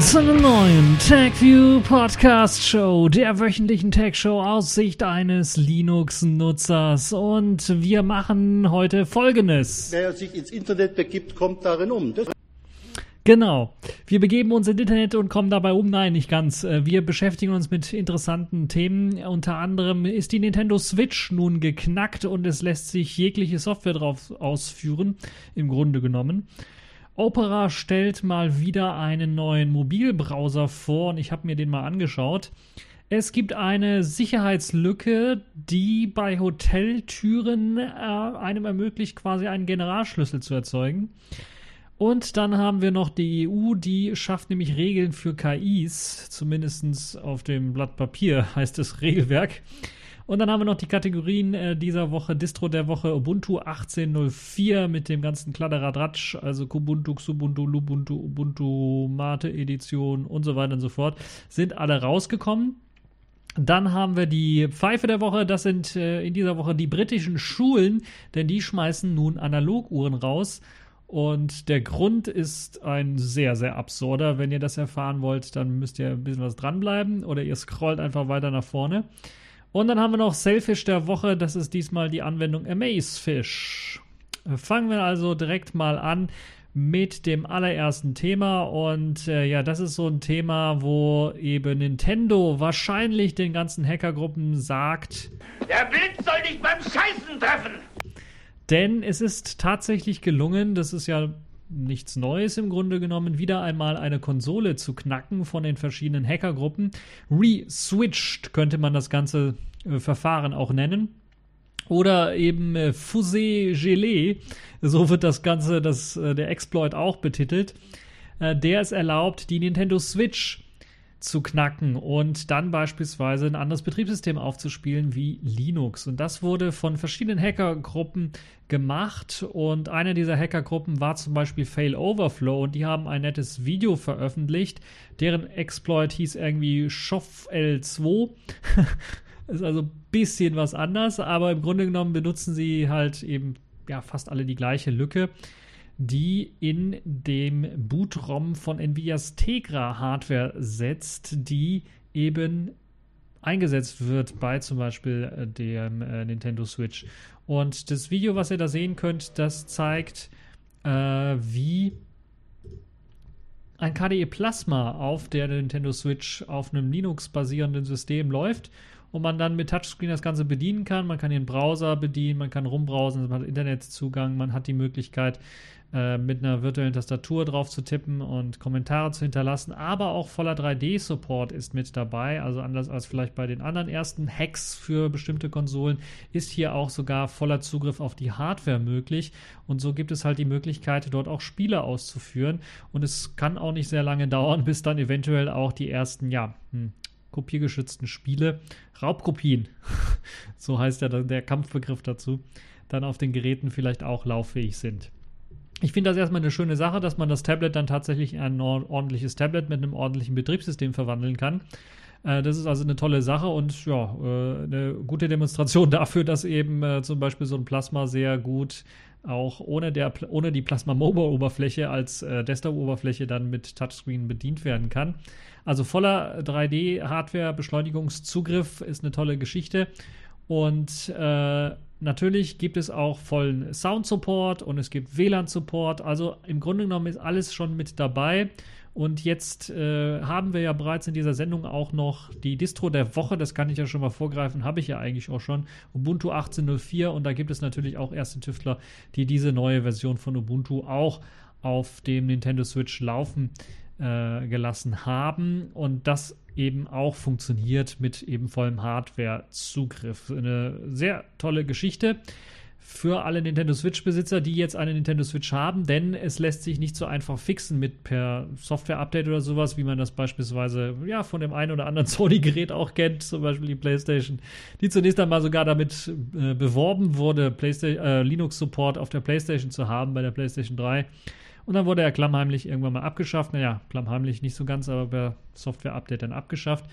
zu einer neuen TechView Podcast Show, der wöchentlichen Tech Show aus Sicht eines Linux-Nutzers. Und wir machen heute Folgendes. Wer sich ins Internet begibt, kommt darin um. Das Genau. Wir begeben uns ins Internet und kommen dabei um. Nein, nicht ganz. Äh, wir beschäftigen uns mit interessanten Themen. Unter anderem ist die Nintendo Switch nun geknackt und es lässt sich jegliche Software drauf ausführen, im Grunde genommen. Opera stellt mal wieder einen neuen Mobilbrowser vor und ich habe mir den mal angeschaut. Es gibt eine Sicherheitslücke, die bei Hoteltüren äh, einem ermöglicht, quasi einen Generalschlüssel zu erzeugen. Und dann haben wir noch die EU, die schafft nämlich Regeln für KIs, zumindest auf dem Blatt Papier heißt es Regelwerk. Und dann haben wir noch die Kategorien äh, dieser Woche, Distro der Woche, Ubuntu 18.04 mit dem ganzen Kladderadatsch, also Kubuntu, Xubuntu, Lubuntu, Ubuntu, Mate Edition und so weiter und so fort, sind alle rausgekommen. Dann haben wir die Pfeife der Woche. Das sind äh, in dieser Woche die britischen Schulen, denn die schmeißen nun Analoguhren raus. Und der Grund ist ein sehr, sehr absurder. Wenn ihr das erfahren wollt, dann müsst ihr ein bisschen was dranbleiben oder ihr scrollt einfach weiter nach vorne. Und dann haben wir noch Selfish der Woche. Das ist diesmal die Anwendung Amazefish. Fangen wir also direkt mal an mit dem allerersten Thema. Und äh, ja, das ist so ein Thema, wo eben Nintendo wahrscheinlich den ganzen Hackergruppen sagt: Der Blitz soll dich beim Scheißen treffen! Denn es ist tatsächlich gelungen, das ist ja nichts Neues im Grunde genommen, wieder einmal eine Konsole zu knacken von den verschiedenen Hackergruppen. Reswitched könnte man das ganze äh, Verfahren auch nennen. Oder eben äh, Fusée Gelé, so wird das Ganze, das, äh, der Exploit auch betitelt. Äh, der es erlaubt, die Nintendo Switch zu knacken und dann beispielsweise ein anderes Betriebssystem aufzuspielen wie Linux. Und das wurde von verschiedenen Hackergruppen gemacht und eine dieser Hackergruppen war zum Beispiel Fail Overflow und die haben ein nettes Video veröffentlicht. Deren Exploit hieß irgendwie SchoffL2. Ist also ein bisschen was anders, aber im Grunde genommen benutzen sie halt eben ja fast alle die gleiche Lücke die in dem Boot-ROM von Nvidias Tegra Hardware setzt, die eben eingesetzt wird bei zum Beispiel äh, dem äh, Nintendo Switch. Und das Video, was ihr da sehen könnt, das zeigt, äh, wie ein KDE Plasma auf der Nintendo Switch auf einem Linux-basierenden System läuft und man dann mit Touchscreen das Ganze bedienen kann. Man kann den Browser bedienen, man kann rumbrausen, man hat Internetzugang, man hat die Möglichkeit, äh, mit einer virtuellen Tastatur drauf zu tippen und Kommentare zu hinterlassen, aber auch voller 3D-Support ist mit dabei. Also anders als vielleicht bei den anderen ersten Hacks für bestimmte Konsolen ist hier auch sogar voller Zugriff auf die Hardware möglich. Und so gibt es halt die Möglichkeit, dort auch Spiele auszuführen. Und es kann auch nicht sehr lange dauern, bis dann eventuell auch die ersten, ja, hm, kopiergeschützten Spiele, Raubkopien, so heißt ja der Kampfbegriff dazu, dann auf den Geräten vielleicht auch lauffähig sind. Ich finde das erstmal eine schöne Sache, dass man das Tablet dann tatsächlich in ein ordentliches Tablet mit einem ordentlichen Betriebssystem verwandeln kann. Äh, das ist also eine tolle Sache und ja, äh, eine gute Demonstration dafür, dass eben äh, zum Beispiel so ein Plasma sehr gut auch ohne, der, ohne die Plasma Mobile Oberfläche als Desktop-Oberfläche dann mit Touchscreen bedient werden kann. Also voller 3D-Hardware-Beschleunigungszugriff ist eine tolle Geschichte. Und äh, natürlich gibt es auch vollen Sound-Support und es gibt WLAN-Support. Also im Grunde genommen ist alles schon mit dabei. Und jetzt äh, haben wir ja bereits in dieser Sendung auch noch die Distro der Woche. Das kann ich ja schon mal vorgreifen, habe ich ja eigentlich auch schon. Ubuntu 18.04 und da gibt es natürlich auch erste Tüftler, die diese neue Version von Ubuntu auch auf dem Nintendo Switch laufen äh, gelassen haben und das eben auch funktioniert mit eben vollem Hardware-Zugriff. Eine sehr tolle Geschichte für alle Nintendo Switch-Besitzer, die jetzt eine Nintendo Switch haben, denn es lässt sich nicht so einfach fixen mit per Software-Update oder sowas, wie man das beispielsweise ja von dem einen oder anderen Sony-Gerät auch kennt, zum Beispiel die PlayStation, die zunächst einmal sogar damit äh, beworben wurde, äh, Linux-Support auf der PlayStation zu haben, bei der PlayStation 3. Und dann wurde er klammheimlich irgendwann mal abgeschafft. Naja, klammheimlich nicht so ganz, aber per Software-Update dann abgeschafft.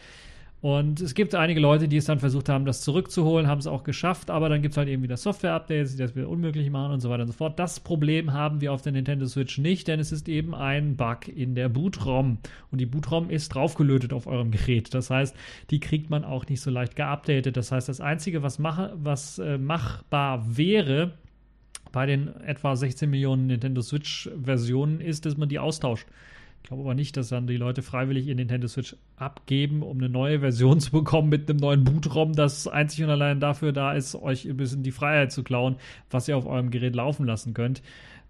Und es gibt einige Leute, die es dann versucht haben, das zurückzuholen, haben es auch geschafft, aber dann gibt es halt eben wieder Software-Updates, die das wieder unmöglich machen und so weiter und so fort. Das Problem haben wir auf der Nintendo Switch nicht, denn es ist eben ein Bug in der Boot-ROM. Und die Boot-ROM ist draufgelötet auf eurem Gerät. Das heißt, die kriegt man auch nicht so leicht geupdatet. Das heißt, das Einzige, was, mach, was äh, machbar wäre, bei den etwa 16 Millionen Nintendo Switch-Versionen ist, dass man die austauscht. Ich glaube aber nicht, dass dann die Leute freiwillig ihr Nintendo Switch abgeben, um eine neue Version zu bekommen mit einem neuen Bootraum, das einzig und allein dafür da ist, euch ein bisschen die Freiheit zu klauen, was ihr auf eurem Gerät laufen lassen könnt.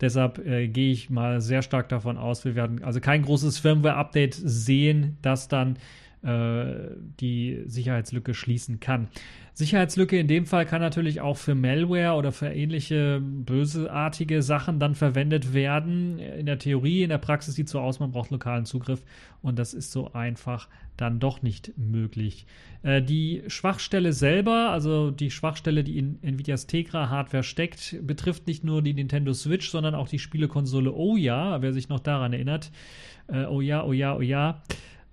Deshalb äh, gehe ich mal sehr stark davon aus, wir werden also kein großes Firmware-Update sehen, das dann die Sicherheitslücke schließen kann. Sicherheitslücke in dem Fall kann natürlich auch für Malware oder für ähnliche böseartige Sachen dann verwendet werden. In der Theorie, in der Praxis sieht so aus, man braucht lokalen Zugriff und das ist so einfach dann doch nicht möglich. Äh, die Schwachstelle selber, also die Schwachstelle, die in Nvidias Tegra Hardware steckt, betrifft nicht nur die Nintendo Switch, sondern auch die Spielekonsole Oh ja, wer sich noch daran erinnert. Äh, oh ja, oh ja, oh ja.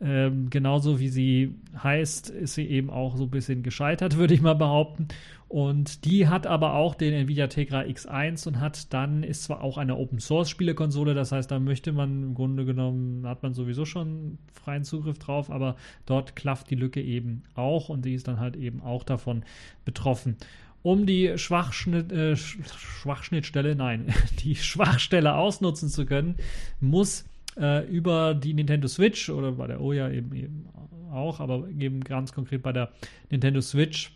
Ähm, genauso wie sie heißt, ist sie eben auch so ein bisschen gescheitert, würde ich mal behaupten. Und die hat aber auch den Nvidia Tegra X1 und hat dann, ist zwar auch eine Open Source Spielekonsole, das heißt, da möchte man im Grunde genommen, hat man sowieso schon freien Zugriff drauf, aber dort klafft die Lücke eben auch und die ist dann halt eben auch davon betroffen um die Schwachschnitt, äh, Schwachschnittstelle, nein, die Schwachstelle ausnutzen zu können, muss äh, über die Nintendo Switch oder bei der Oya eben, eben auch, aber eben ganz konkret bei der Nintendo Switch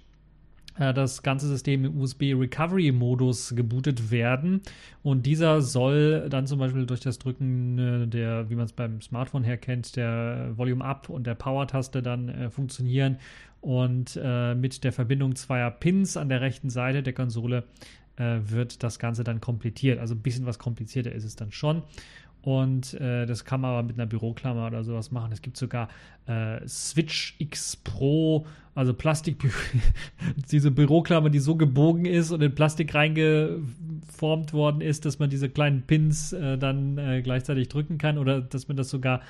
äh, das ganze System im USB Recovery Modus gebootet werden und dieser soll dann zum Beispiel durch das Drücken äh, der, wie man es beim Smartphone her kennt, der Volume Up und der Power Taste dann äh, funktionieren und äh, mit der Verbindung zweier Pins an der rechten Seite der Konsole äh, wird das Ganze dann komplettiert. Also ein bisschen was komplizierter ist es dann schon. Und äh, das kann man aber mit einer Büroklammer oder sowas machen. Es gibt sogar äh, Switch X Pro, also Plastik, diese Büroklammer, die so gebogen ist und in Plastik reingeformt worden ist, dass man diese kleinen Pins äh, dann äh, gleichzeitig drücken kann oder dass man das sogar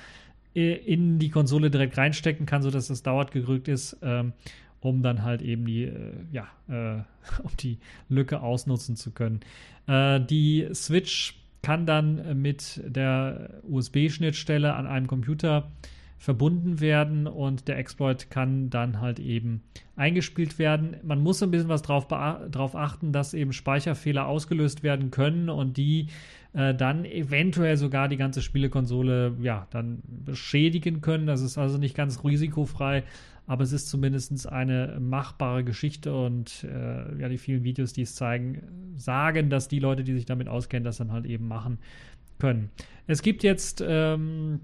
in die Konsole direkt reinstecken kann, sodass das dauert gedrückt ist. Ähm, um dann halt eben die, äh, ja, äh, um die Lücke ausnutzen zu können. Äh, die Switch kann dann mit der USB-Schnittstelle an einem Computer verbunden werden und der Exploit kann dann halt eben eingespielt werden. Man muss ein bisschen was drauf, drauf achten, dass eben Speicherfehler ausgelöst werden können und die äh, dann eventuell sogar die ganze Spielekonsole ja dann beschädigen können. Das ist also nicht ganz risikofrei, aber es ist zumindest eine machbare Geschichte und äh, ja, die vielen Videos, die es zeigen, sagen, dass die Leute, die sich damit auskennen, das dann halt eben machen können. Es gibt jetzt ähm,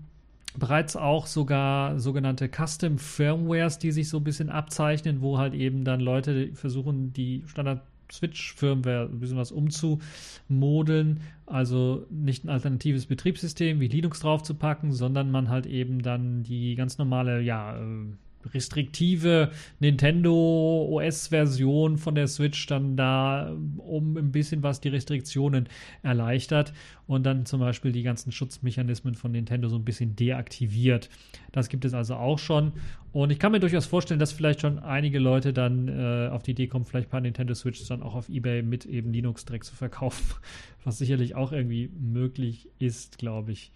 bereits auch sogar sogenannte Custom Firmwares, die sich so ein bisschen abzeichnen, wo halt eben dann Leute versuchen, die Standard Switch-Firmware ein bisschen was umzumodeln. Also nicht ein alternatives Betriebssystem wie Linux draufzupacken, sondern man halt eben dann die ganz normale, ja, äh, restriktive Nintendo OS-Version von der Switch dann da um ein bisschen was die Restriktionen erleichtert und dann zum Beispiel die ganzen Schutzmechanismen von Nintendo so ein bisschen deaktiviert. Das gibt es also auch schon. Und ich kann mir durchaus vorstellen, dass vielleicht schon einige Leute dann äh, auf die Idee kommen, vielleicht ein paar Nintendo Switch dann auch auf Ebay mit eben Linux-Dreck zu verkaufen, was sicherlich auch irgendwie möglich ist, glaube ich.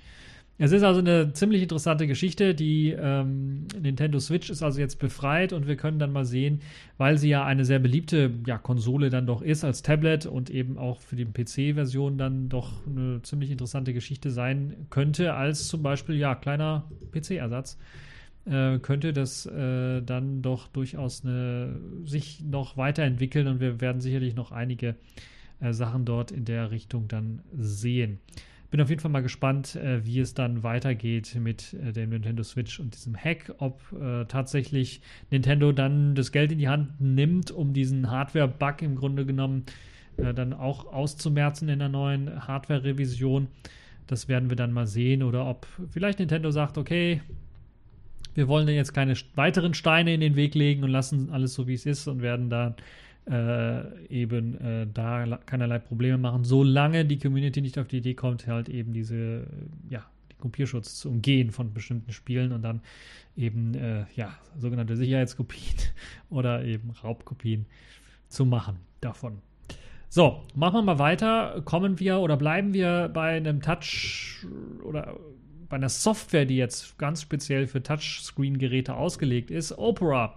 Es ist also eine ziemlich interessante Geschichte. Die ähm, Nintendo Switch ist also jetzt befreit und wir können dann mal sehen, weil sie ja eine sehr beliebte ja, Konsole dann doch ist als Tablet und eben auch für die PC-Version dann doch eine ziemlich interessante Geschichte sein könnte, als zum Beispiel ja kleiner PC-Ersatz. Äh, könnte das äh, dann doch durchaus eine, sich noch weiterentwickeln und wir werden sicherlich noch einige äh, Sachen dort in der Richtung dann sehen bin auf jeden Fall mal gespannt, äh, wie es dann weitergeht mit äh, dem Nintendo Switch und diesem Hack, ob äh, tatsächlich Nintendo dann das Geld in die Hand nimmt, um diesen Hardware-Bug im Grunde genommen äh, dann auch auszumerzen in der neuen Hardware-Revision. Das werden wir dann mal sehen. Oder ob vielleicht Nintendo sagt, okay, wir wollen jetzt keine weiteren Steine in den Weg legen und lassen alles so, wie es ist und werden dann äh, eben äh, da keinerlei Probleme machen, solange die Community nicht auf die Idee kommt, halt eben diese, ja, die Kopierschutz zu umgehen von bestimmten Spielen und dann eben äh, ja, sogenannte Sicherheitskopien oder eben Raubkopien zu machen davon. So, machen wir mal weiter. Kommen wir oder bleiben wir bei einem Touch oder bei einer Software, die jetzt ganz speziell für Touchscreen-Geräte ausgelegt ist. Opera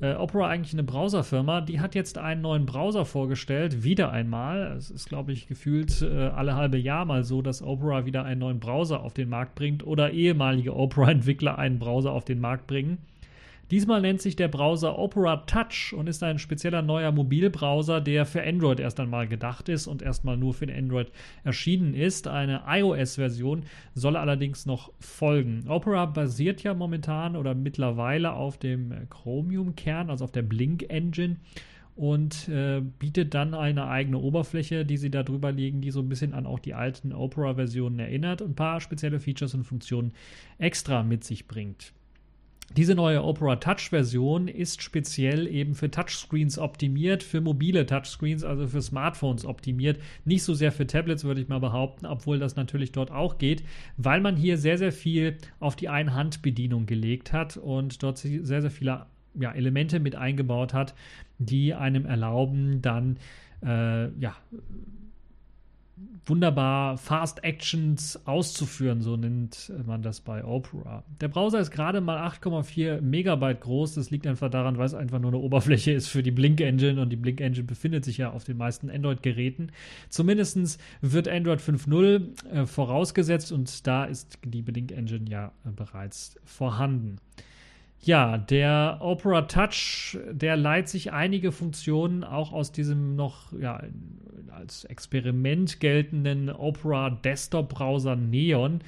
äh, Opera eigentlich eine Browserfirma, die hat jetzt einen neuen Browser vorgestellt, wieder einmal. Es ist, glaube ich, gefühlt äh, alle halbe Jahr mal so, dass Opera wieder einen neuen Browser auf den Markt bringt oder ehemalige Opera-Entwickler einen Browser auf den Markt bringen. Diesmal nennt sich der Browser Opera Touch und ist ein spezieller neuer Mobilbrowser, der für Android erst einmal gedacht ist und erstmal nur für Android erschienen ist. Eine iOS-Version soll allerdings noch folgen. Opera basiert ja momentan oder mittlerweile auf dem Chromium-Kern, also auf der Blink-Engine und äh, bietet dann eine eigene Oberfläche, die sie da drüber legen, die so ein bisschen an auch die alten Opera-Versionen erinnert und ein paar spezielle Features und Funktionen extra mit sich bringt. Diese neue Opera Touch Version ist speziell eben für Touchscreens optimiert, für mobile Touchscreens, also für Smartphones optimiert. Nicht so sehr für Tablets, würde ich mal behaupten, obwohl das natürlich dort auch geht, weil man hier sehr, sehr viel auf die Einhandbedienung gelegt hat und dort sehr, sehr viele ja, Elemente mit eingebaut hat, die einem erlauben, dann äh, ja, wunderbar Fast Actions auszuführen, so nennt man das bei Opera. Der Browser ist gerade mal 8,4 Megabyte groß. Das liegt einfach daran, weil es einfach nur eine Oberfläche ist für die Blink Engine und die Blink Engine befindet sich ja auf den meisten Android-Geräten. Zumindest wird Android 5.0 äh, vorausgesetzt und da ist die Blink Engine ja äh, bereits vorhanden. Ja, der Opera Touch, der leiht sich einige Funktionen auch aus diesem noch ja, als Experiment geltenden Opera Desktop Browser Neon,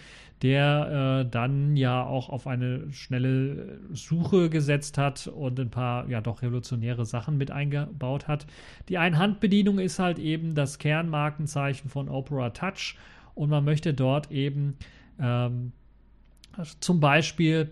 der äh, dann ja auch auf eine schnelle Suche gesetzt hat und ein paar ja doch revolutionäre Sachen mit eingebaut hat. Die Einhandbedienung ist halt eben das Kernmarkenzeichen von Opera Touch und man möchte dort eben ähm, zum Beispiel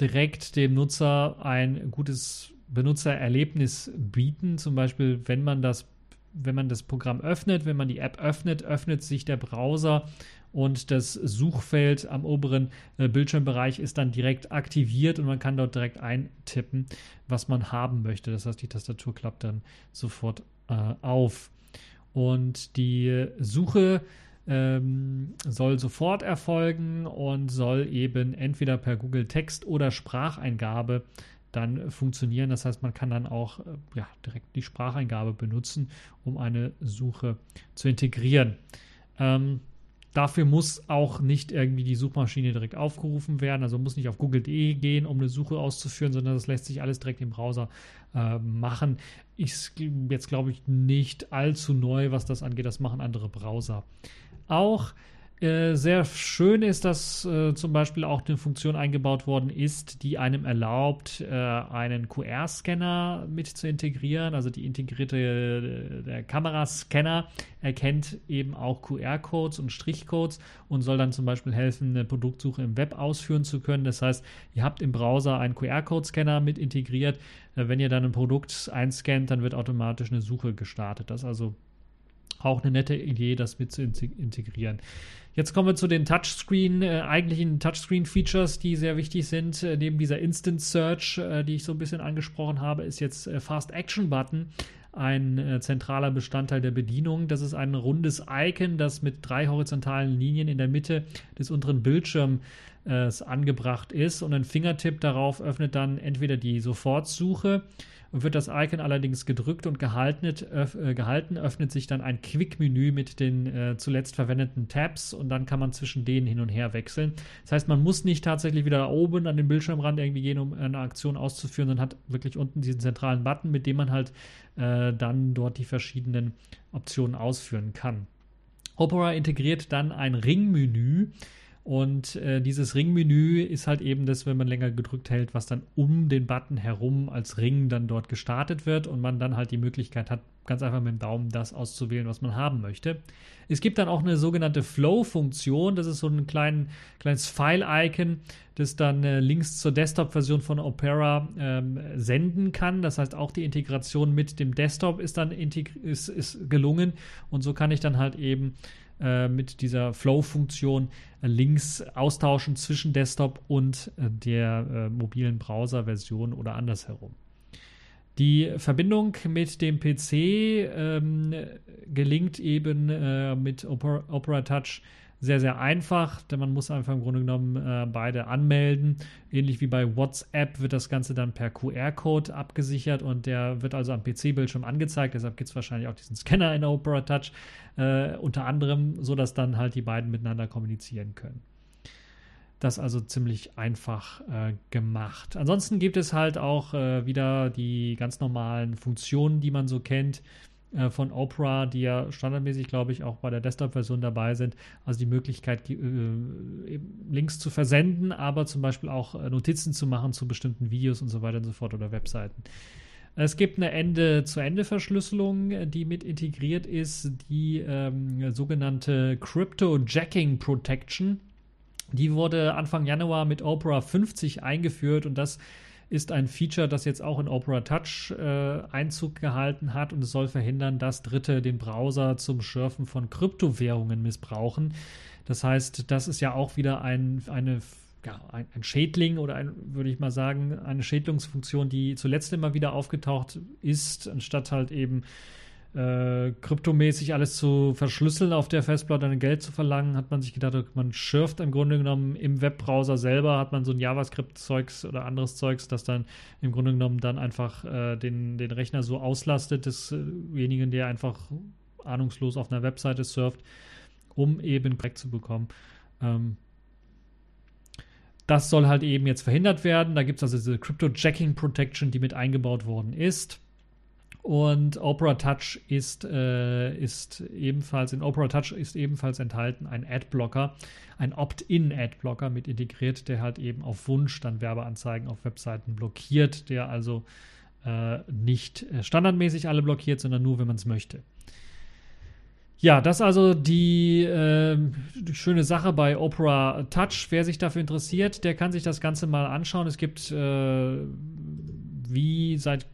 direkt dem Nutzer ein gutes Benutzererlebnis bieten. Zum Beispiel, wenn man das, wenn man das Programm öffnet, wenn man die App öffnet, öffnet sich der Browser und das Suchfeld am oberen äh, Bildschirmbereich ist dann direkt aktiviert und man kann dort direkt eintippen, was man haben möchte. Das heißt, die Tastatur klappt dann sofort äh, auf. Und die Suche ähm, soll sofort erfolgen und soll eben entweder per Google Text oder Spracheingabe dann funktionieren. Das heißt, man kann dann auch äh, ja, direkt die Spracheingabe benutzen, um eine Suche zu integrieren. Ähm, dafür muss auch nicht irgendwie die Suchmaschine direkt aufgerufen werden, also muss nicht auf google.de gehen, um eine Suche auszuführen, sondern das lässt sich alles direkt im Browser äh, machen. Ist jetzt, glaube ich, nicht allzu neu, was das angeht. Das machen andere Browser auch äh, sehr schön ist, dass äh, zum Beispiel auch eine Funktion eingebaut worden ist, die einem erlaubt, äh, einen QR-Scanner mit zu integrieren. Also die integrierte äh, der Kamerascanner erkennt eben auch QR-Codes und Strichcodes und soll dann zum Beispiel helfen, eine Produktsuche im Web ausführen zu können. Das heißt, ihr habt im Browser einen QR-Code-Scanner mit integriert. Äh, wenn ihr dann ein Produkt einscannt, dann wird automatisch eine Suche gestartet. Das ist also auch eine nette Idee, das mit zu integrieren. Jetzt kommen wir zu den Touchscreen, äh, eigentlichen Touchscreen-Features, die sehr wichtig sind. Äh, neben dieser Instant Search, äh, die ich so ein bisschen angesprochen habe, ist jetzt äh, Fast Action Button ein äh, zentraler Bestandteil der Bedienung. Das ist ein rundes Icon, das mit drei horizontalen Linien in der Mitte des unteren Bildschirms angebracht ist und ein Fingertipp darauf öffnet dann entweder die Sofortsuche wird das Icon allerdings gedrückt und gehalten, öff, äh, gehalten öffnet sich dann ein Quick-Menü mit den äh, zuletzt verwendeten Tabs und dann kann man zwischen denen hin und her wechseln. Das heißt, man muss nicht tatsächlich wieder da oben an den Bildschirmrand irgendwie gehen, um eine Aktion auszuführen, sondern hat wirklich unten diesen zentralen Button, mit dem man halt äh, dann dort die verschiedenen Optionen ausführen kann. Opera integriert dann ein Ringmenü, und äh, dieses Ringmenü ist halt eben das, wenn man länger gedrückt hält, was dann um den Button herum als Ring dann dort gestartet wird und man dann halt die Möglichkeit hat, ganz einfach mit dem Daumen das auszuwählen, was man haben möchte. Es gibt dann auch eine sogenannte Flow-Funktion. Das ist so ein klein, kleines File-Icon, das dann äh, Links zur Desktop-Version von Opera ähm, senden kann. Das heißt, auch die Integration mit dem Desktop ist dann ist, ist gelungen und so kann ich dann halt eben äh, mit dieser Flow-Funktion äh, Links austauschen zwischen Desktop und äh, der mobilen Browser-Version oder andersherum. Die Verbindung mit dem PC ähm, gelingt eben äh, mit Opera, Opera Touch sehr, sehr einfach, denn man muss einfach im Grunde genommen äh, beide anmelden. Ähnlich wie bei WhatsApp wird das Ganze dann per QR-Code abgesichert und der wird also am PC-Bildschirm angezeigt. Deshalb gibt es wahrscheinlich auch diesen Scanner in Opera Touch, äh, unter anderem, sodass dann halt die beiden miteinander kommunizieren können. Das also ziemlich einfach äh, gemacht. Ansonsten gibt es halt auch äh, wieder die ganz normalen Funktionen, die man so kennt äh, von Opera, die ja standardmäßig, glaube ich, auch bei der Desktop-Version dabei sind. Also die Möglichkeit, äh, Links zu versenden, aber zum Beispiel auch äh, Notizen zu machen zu bestimmten Videos und so weiter und so fort oder Webseiten. Es gibt eine Ende-zu-Ende-Verschlüsselung, die mit integriert ist, die ähm, sogenannte Crypto-Jacking Protection. Die wurde Anfang Januar mit Opera 50 eingeführt und das ist ein Feature, das jetzt auch in Opera Touch äh, Einzug gehalten hat und es soll verhindern, dass Dritte den Browser zum Schürfen von Kryptowährungen missbrauchen. Das heißt, das ist ja auch wieder ein, eine ja, ein, ein, Schädling oder ein, würde ich mal sagen, eine Schädlungsfunktion, die zuletzt immer wieder aufgetaucht ist, anstatt halt eben äh, kryptomäßig alles zu verschlüsseln auf der Festplatte und Geld zu verlangen, hat man sich gedacht, man schürft im Grunde genommen im Webbrowser selber, hat man so ein JavaScript-Zeugs oder anderes Zeugs, das dann im Grunde genommen dann einfach äh, den, den Rechner so auslastet, desjenigen, der einfach ahnungslos auf einer Webseite surft, um eben Crack zu bekommen. Ähm, das soll halt eben jetzt verhindert werden. Da gibt es also diese Crypto-Jacking Protection, die mit eingebaut worden ist. Und Opera Touch ist, äh, ist ebenfalls, in Opera Touch ist ebenfalls enthalten ein Adblocker, ein Opt-in-Adblocker mit integriert, der halt eben auf Wunsch dann Werbeanzeigen auf Webseiten blockiert, der also äh, nicht äh, standardmäßig alle blockiert, sondern nur, wenn man es möchte. Ja, das also die, äh, die, schöne Sache bei Opera Touch. Wer sich dafür interessiert, der kann sich das Ganze mal anschauen. Es gibt äh, wie seit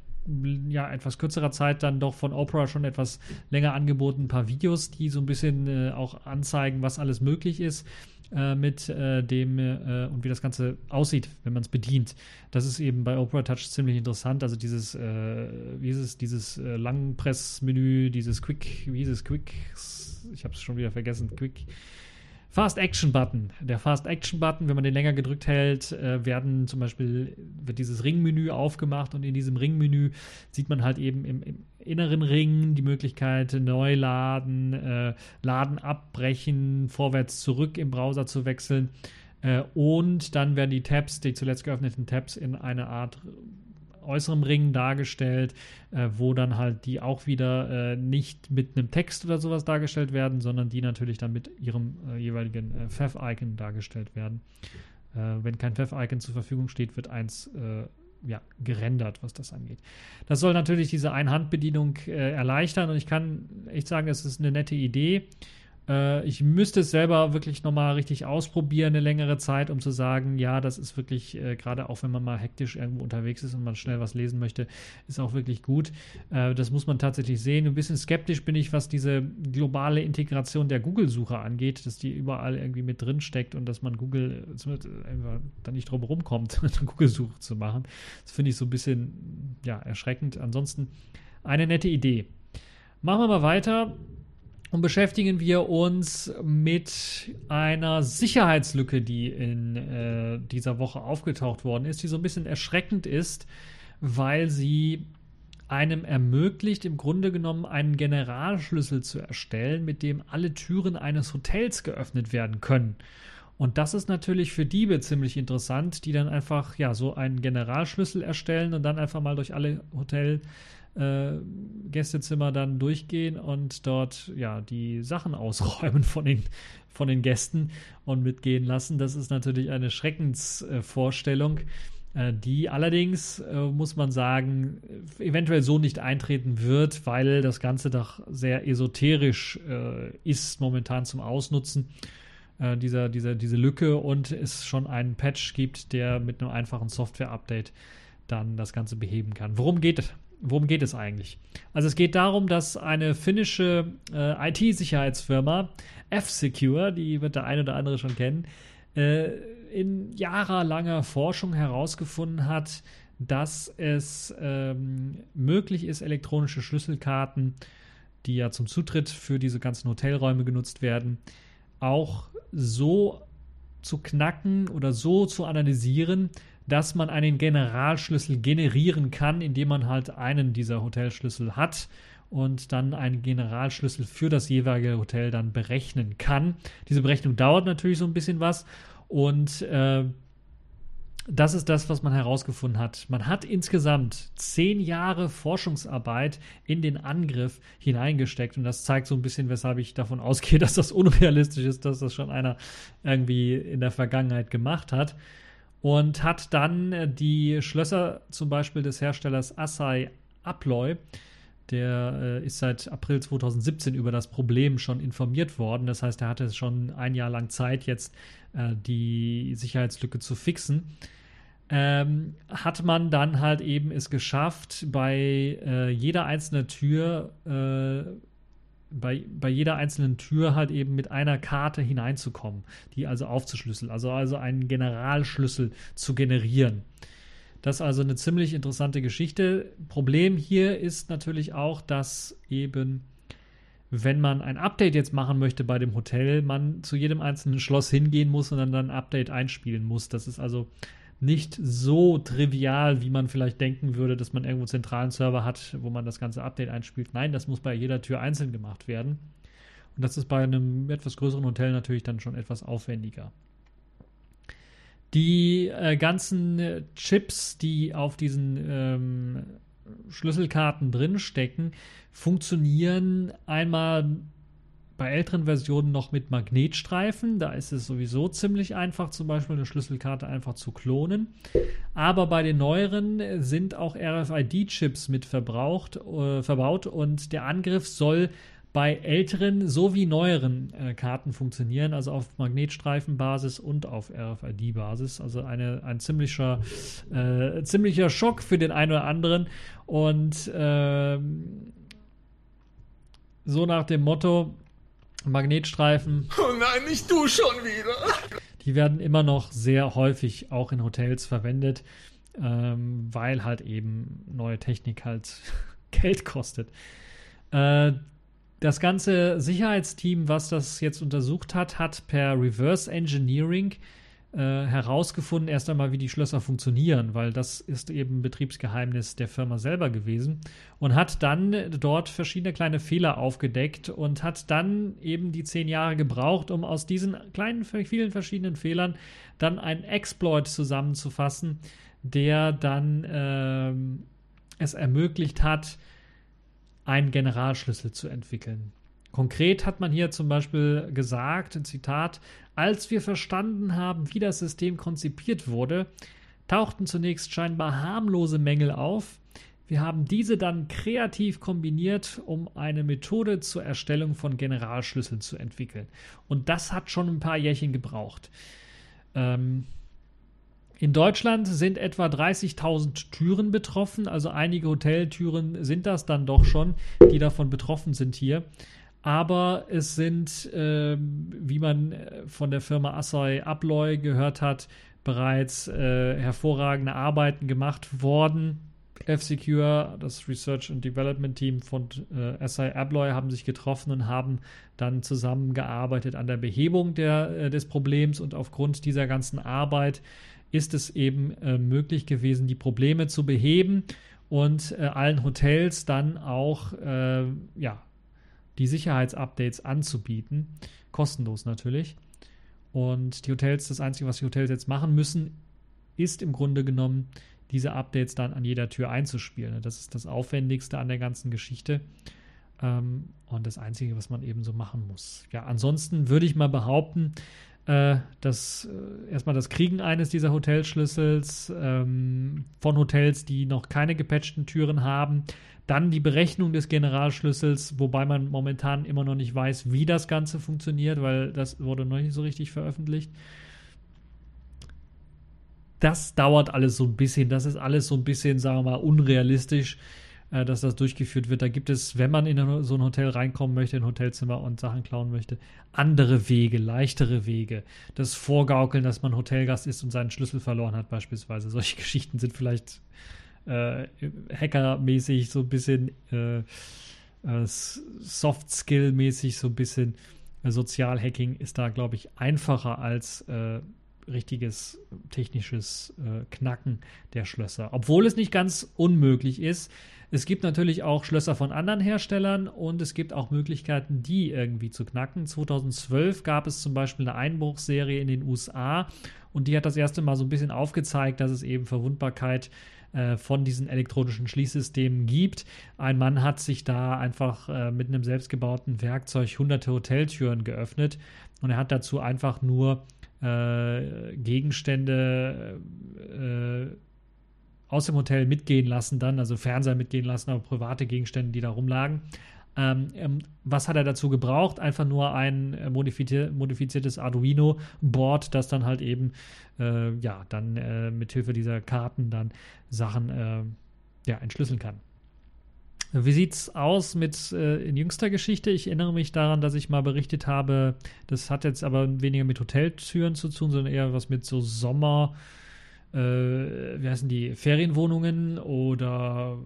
ja, etwas kürzerer Zeit dann doch von Opera schon etwas länger angeboten, ein paar Videos, die so ein bisschen äh, auch anzeigen, was alles möglich ist äh, mit äh, dem äh, und wie das Ganze aussieht, wenn man es bedient. Das ist eben bei Opera Touch ziemlich interessant. Also dieses, äh, wie ist es, dieses äh, Langpress-Menü, dieses Quick, wie ist es, Quick, ich habe es schon wieder vergessen, Quick Fast Action Button. Der Fast Action Button, wenn man den länger gedrückt hält, äh, werden zum Beispiel wird dieses Ringmenü aufgemacht und in diesem Ringmenü sieht man halt eben im, im inneren Ring die Möglichkeit neu laden, äh, laden abbrechen, vorwärts zurück im Browser zu wechseln. Äh, und dann werden die Tabs, die zuletzt geöffneten Tabs, in eine Art äußerem Ring dargestellt, äh, wo dann halt die auch wieder äh, nicht mit einem Text oder sowas dargestellt werden, sondern die natürlich dann mit ihrem äh, jeweiligen äh, Pfeff-Icon dargestellt werden. Äh, wenn kein Pfeff-Icon zur Verfügung steht, wird eins äh, ja, gerendert, was das angeht. Das soll natürlich diese Einhandbedienung erleichtern und ich kann echt sagen, es ist eine nette Idee. Äh, ich müsste es selber wirklich nochmal richtig ausprobieren, eine längere Zeit, um zu sagen, ja, das ist wirklich, äh, gerade auch wenn man mal hektisch irgendwo unterwegs ist und man schnell was lesen möchte, ist auch wirklich gut. Äh, das muss man tatsächlich sehen. Ein bisschen skeptisch bin ich, was diese globale Integration der Google-Suche angeht, dass die überall irgendwie mit drin steckt und dass man Google einfach da nicht drum rumkommt, eine Google-Suche zu machen. Das finde ich so ein bisschen ja, erschreckend. Ansonsten eine nette Idee. Machen wir mal weiter und beschäftigen wir uns mit einer Sicherheitslücke, die in äh, dieser Woche aufgetaucht worden ist, die so ein bisschen erschreckend ist, weil sie einem ermöglicht, im Grunde genommen einen Generalschlüssel zu erstellen, mit dem alle Türen eines Hotels geöffnet werden können. Und das ist natürlich für Diebe ziemlich interessant, die dann einfach ja so einen Generalschlüssel erstellen und dann einfach mal durch alle Hotel äh, Gästezimmer dann durchgehen und dort ja die Sachen ausräumen von den, von den Gästen und mitgehen lassen. Das ist natürlich eine Schreckensvorstellung, äh, die allerdings, äh, muss man sagen, eventuell so nicht eintreten wird, weil das Ganze doch sehr esoterisch äh, ist momentan zum Ausnutzen. Äh, dieser, dieser, diese Lücke und es schon einen Patch gibt, der mit einem einfachen Software-Update dann das Ganze beheben kann. Worum geht es? Worum geht es eigentlich? Also es geht darum, dass eine finnische äh, IT-Sicherheitsfirma F-Secure, die wird der eine oder andere schon kennen, äh, in jahrelanger Forschung herausgefunden hat, dass es ähm, möglich ist, elektronische Schlüsselkarten, die ja zum Zutritt für diese ganzen Hotelräume genutzt werden, auch so zu knacken oder so zu analysieren, dass man einen Generalschlüssel generieren kann, indem man halt einen dieser Hotelschlüssel hat und dann einen Generalschlüssel für das jeweilige Hotel dann berechnen kann. Diese Berechnung dauert natürlich so ein bisschen was und äh, das ist das, was man herausgefunden hat. Man hat insgesamt zehn Jahre Forschungsarbeit in den Angriff hineingesteckt und das zeigt so ein bisschen, weshalb ich davon ausgehe, dass das unrealistisch ist, dass das schon einer irgendwie in der Vergangenheit gemacht hat und hat dann äh, die Schlösser zum Beispiel des Herstellers Assai Abloy, der äh, ist seit April 2017 über das Problem schon informiert worden. Das heißt, er hatte schon ein Jahr lang Zeit, jetzt äh, die Sicherheitslücke zu fixen. Ähm, hat man dann halt eben es geschafft, bei äh, jeder einzelnen Tür äh, bei, bei jeder einzelnen Tür halt eben mit einer Karte hineinzukommen, die also aufzuschlüsseln, also, also einen Generalschlüssel zu generieren. Das ist also eine ziemlich interessante Geschichte. Problem hier ist natürlich auch, dass eben, wenn man ein Update jetzt machen möchte bei dem Hotel, man zu jedem einzelnen Schloss hingehen muss und dann ein Update einspielen muss. Das ist also nicht so trivial, wie man vielleicht denken würde, dass man irgendwo einen zentralen Server hat, wo man das ganze Update einspielt. Nein, das muss bei jeder Tür einzeln gemacht werden. Und das ist bei einem etwas größeren Hotel natürlich dann schon etwas aufwendiger. Die äh, ganzen Chips, die auf diesen ähm, Schlüsselkarten drinstecken, funktionieren einmal bei älteren Versionen noch mit Magnetstreifen. Da ist es sowieso ziemlich einfach, zum Beispiel eine Schlüsselkarte einfach zu klonen. Aber bei den neueren sind auch RFID-Chips mit verbraucht, äh, verbaut und der Angriff soll bei älteren sowie neueren äh, Karten funktionieren, also auf Magnetstreifenbasis und auf RFID-Basis. Also eine, ein ziemlicher, äh, ziemlicher Schock für den einen oder anderen. Und ähm, so nach dem Motto, Magnetstreifen. Oh nein, nicht du schon wieder. Die werden immer noch sehr häufig auch in Hotels verwendet, ähm, weil halt eben neue Technik halt Geld kostet. Äh, das ganze Sicherheitsteam, was das jetzt untersucht hat, hat per Reverse Engineering äh, herausgefunden, erst einmal, wie die Schlösser funktionieren, weil das ist eben Betriebsgeheimnis der Firma selber gewesen und hat dann dort verschiedene kleine Fehler aufgedeckt und hat dann eben die zehn Jahre gebraucht, um aus diesen kleinen, vielen verschiedenen Fehlern dann einen Exploit zusammenzufassen, der dann äh, es ermöglicht hat, einen Generalschlüssel zu entwickeln. Konkret hat man hier zum Beispiel gesagt, Zitat, als wir verstanden haben, wie das System konzipiert wurde, tauchten zunächst scheinbar harmlose Mängel auf. Wir haben diese dann kreativ kombiniert, um eine Methode zur Erstellung von Generalschlüsseln zu entwickeln. Und das hat schon ein paar Jährchen gebraucht. Ähm, in Deutschland sind etwa 30.000 Türen betroffen, also einige Hoteltüren sind das dann doch schon, die davon betroffen sind hier aber es sind, äh, wie man äh, von der Firma Assay Abloy gehört hat, bereits äh, hervorragende Arbeiten gemacht worden. F-Secure, das Research and Development Team von äh, Assay Abloy, haben sich getroffen und haben dann zusammengearbeitet an der Behebung der, äh, des Problems und aufgrund dieser ganzen Arbeit ist es eben äh, möglich gewesen, die Probleme zu beheben und äh, allen Hotels dann auch äh, ja, die Sicherheitsupdates anzubieten. Kostenlos natürlich. Und die Hotels, das Einzige, was die Hotels jetzt machen müssen, ist im Grunde genommen, diese Updates dann an jeder Tür einzuspielen. Das ist das Aufwendigste an der ganzen Geschichte. Ähm, und das Einzige, was man eben so machen muss. Ja, ansonsten würde ich mal behaupten, äh, dass äh, erstmal das Kriegen eines dieser Hotelschlüssels ähm, von Hotels, die noch keine gepatchten Türen haben, dann die Berechnung des Generalschlüssels, wobei man momentan immer noch nicht weiß, wie das Ganze funktioniert, weil das wurde noch nicht so richtig veröffentlicht. das dauert alles so ein bisschen. Das ist alles so ein bisschen, sagen wir mal, unrealistisch, äh, dass das durchgeführt wird. Da gibt es, wenn man in so ein Hotel reinkommen möchte, ein Hotelzimmer und Sachen klauen möchte, andere Wege, leichtere Wege. Das Vorgaukeln, dass man Hotelgast ist und seinen Schlüssel verloren hat, beispielsweise. Solche Geschichten sind vielleicht äh, hackermäßig so ein bisschen äh, äh, Soft-Skill-mäßig so ein bisschen äh, Sozial-Hacking ist da, glaube ich, einfacher als äh, richtiges technisches äh, Knacken der Schlösser. Obwohl es nicht ganz unmöglich ist. Es gibt natürlich auch Schlösser von anderen Herstellern und es gibt auch Möglichkeiten, die irgendwie zu knacken. 2012 gab es zum Beispiel eine Einbruchserie in den USA und die hat das erste Mal so ein bisschen aufgezeigt, dass es eben Verwundbarkeit äh, von diesen elektronischen Schließsystemen gibt. Ein Mann hat sich da einfach äh, mit einem selbstgebauten Werkzeug hunderte Hoteltüren geöffnet und er hat dazu einfach nur äh, Gegenstände äh, aus dem Hotel mitgehen lassen, dann, also Fernseher mitgehen lassen, aber private Gegenstände, die da rumlagen. Ähm, ähm, was hat er dazu gebraucht? Einfach nur ein äh, modifizier modifiziertes Arduino-Board, das dann halt eben, äh, ja, dann äh, mit Hilfe dieser Karten dann Sachen, äh, ja, entschlüsseln kann. Wie sieht's aus mit äh, in jüngster Geschichte? Ich erinnere mich daran, dass ich mal berichtet habe, das hat jetzt aber weniger mit Hoteltüren zu tun, sondern eher was mit so Sommer, äh, wie heißen die, Ferienwohnungen oder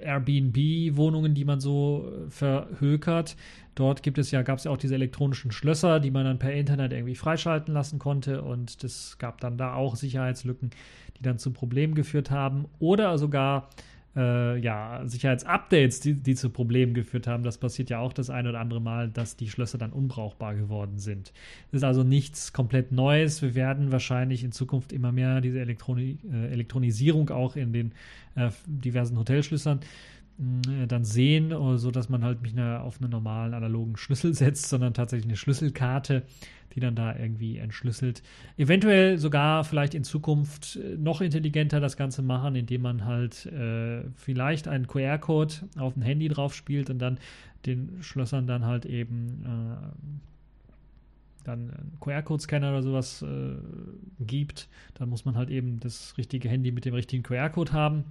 Airbnb-Wohnungen, die man so äh, verhökert. Dort gibt es ja, gab es ja auch diese elektronischen Schlösser, die man dann per Internet irgendwie freischalten lassen konnte und das gab dann da auch Sicherheitslücken, die dann zu Problemen geführt haben. Oder sogar äh, ja, Sicherheitsupdates, die, die zu Problemen geführt haben. Das passiert ja auch das eine oder andere Mal, dass die Schlösser dann unbrauchbar geworden sind. Das ist also nichts komplett Neues. Wir werden wahrscheinlich in Zukunft immer mehr diese Elektroni äh, Elektronisierung auch in den äh, diversen Hotelschlössern dann sehen, äh, so dass man halt nicht mehr auf einen normalen analogen Schlüssel setzt, sondern tatsächlich eine Schlüsselkarte, die dann da irgendwie entschlüsselt. Eventuell sogar vielleicht in Zukunft äh, noch intelligenter das Ganze machen, indem man halt äh, vielleicht einen QR-Code auf dem Handy drauf spielt und dann den Schlössern dann halt eben äh, dann einen QR-Code-Scanner oder sowas äh, gibt. Dann muss man halt eben das richtige Handy mit dem richtigen QR-Code haben.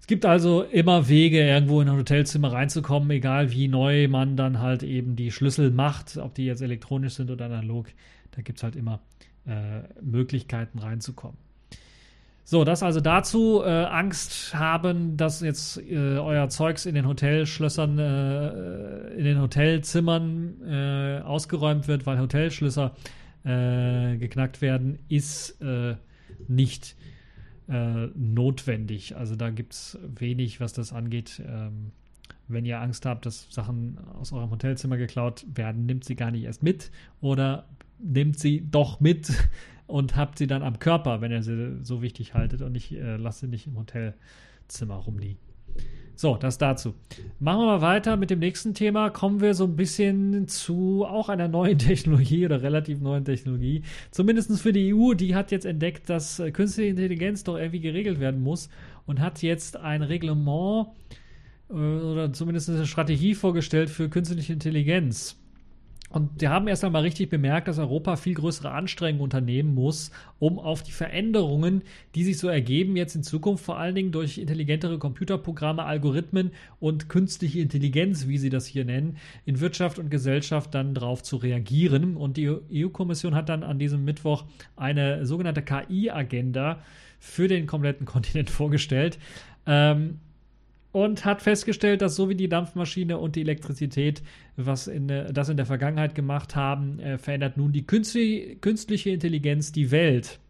Es gibt also immer Wege, irgendwo in ein Hotelzimmer reinzukommen, egal wie neu man dann halt eben die Schlüssel macht, ob die jetzt elektronisch sind oder analog. Da gibt es halt immer äh, Möglichkeiten reinzukommen. So, das also dazu. Äh, Angst haben, dass jetzt äh, euer Zeugs in den Hotelschlössern, äh, in den Hotelzimmern äh, ausgeräumt wird, weil Hotelschlösser äh, geknackt werden, ist nicht äh, notwendig. Also da gibt es wenig, was das angeht. Ähm, wenn ihr Angst habt, dass Sachen aus eurem Hotelzimmer geklaut werden, nimmt sie gar nicht erst mit oder nimmt sie doch mit und habt sie dann am Körper, wenn ihr sie so wichtig haltet und ich äh, lasst sie nicht im Hotelzimmer rumliegen. So, das dazu. Machen wir mal weiter mit dem nächsten Thema. Kommen wir so ein bisschen zu auch einer neuen Technologie oder relativ neuen Technologie. Zumindest für die EU. Die hat jetzt entdeckt, dass äh, künstliche Intelligenz doch irgendwie geregelt werden muss und hat jetzt ein Reglement äh, oder zumindest eine Strategie vorgestellt für künstliche Intelligenz. Und die haben erst einmal richtig bemerkt, dass Europa viel größere Anstrengungen unternehmen muss, um auf die Veränderungen, die sich so ergeben, jetzt in Zukunft vor allen Dingen durch intelligentere Computerprogramme, Algorithmen und künstliche Intelligenz, wie sie das hier nennen, in Wirtschaft und Gesellschaft dann darauf zu reagieren. Und die EU-Kommission hat dann an diesem Mittwoch eine sogenannte KI-Agenda für den kompletten Kontinent vorgestellt. Ähm, und hat festgestellt, dass so wie die Dampfmaschine und die Elektrizität was in, das in der Vergangenheit gemacht haben, äh, verändert nun die künstliche, Intelligenz die Welt.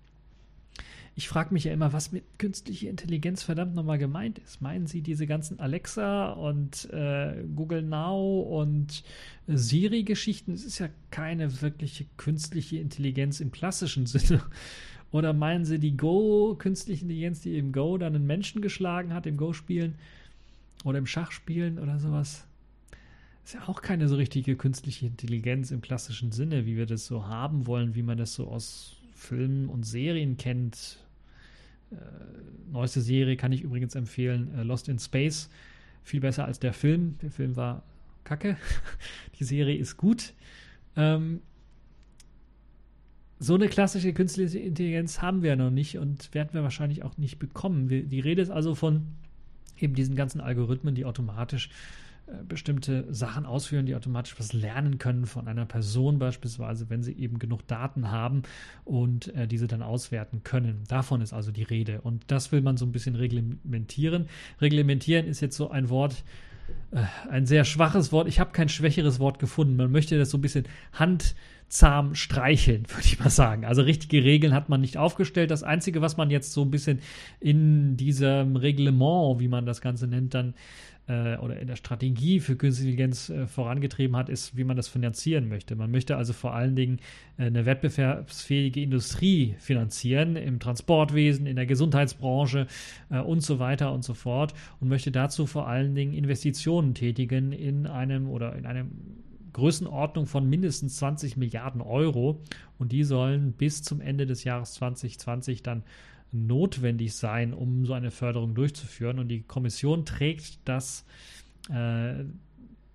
Ich frage mich ja immer, was mit künstlicher Intelligenz verdammt nochmal gemeint ist. Meinen Sie diese ganzen Alexa und äh, Google Now und äh, Siri-Geschichten? Es ist ja keine wirkliche künstliche Intelligenz im klassischen Sinne. Oder meinen Sie die Go, künstliche Intelligenz, die im Go dann einen Menschen geschlagen hat, im Go-Spielen? Oder im Schachspielen oder sowas. Ist ja auch keine so richtige künstliche Intelligenz im klassischen Sinne, wie wir das so haben wollen, wie man das so aus Filmen und Serien kennt. Äh, neueste Serie kann ich übrigens empfehlen, äh, Lost in Space. Viel besser als der Film. Der Film war kacke. Die Serie ist gut. Ähm, so eine klassische künstliche Intelligenz haben wir noch nicht und werden wir wahrscheinlich auch nicht bekommen. Wir, die Rede ist also von eben diesen ganzen Algorithmen, die automatisch äh, bestimmte Sachen ausführen, die automatisch was lernen können von einer Person beispielsweise, wenn sie eben genug Daten haben und äh, diese dann auswerten können. Davon ist also die Rede. Und das will man so ein bisschen reglementieren. Reglementieren ist jetzt so ein Wort, äh, ein sehr schwaches Wort. Ich habe kein schwächeres Wort gefunden. Man möchte das so ein bisschen handzahm streicheln, würde ich mal sagen. Also richtige Regeln hat man nicht aufgestellt. Das Einzige, was man jetzt so ein bisschen in diesem Reglement, wie man das Ganze nennt, dann äh, oder in der Strategie für Künstliche Intelligenz äh, vorangetrieben hat, ist, wie man das finanzieren möchte. Man möchte also vor allen Dingen äh, eine wettbewerbsfähige Industrie finanzieren, im Transportwesen, in der Gesundheitsbranche und so weiter und so fort und möchte dazu vor allen Dingen Investitionen tätigen in einem oder in einem Größenordnung von mindestens 20 Milliarden Euro und die sollen bis zum Ende des Jahres 2020 dann notwendig sein, um so eine Förderung durchzuführen. Und die Kommission trägt das äh,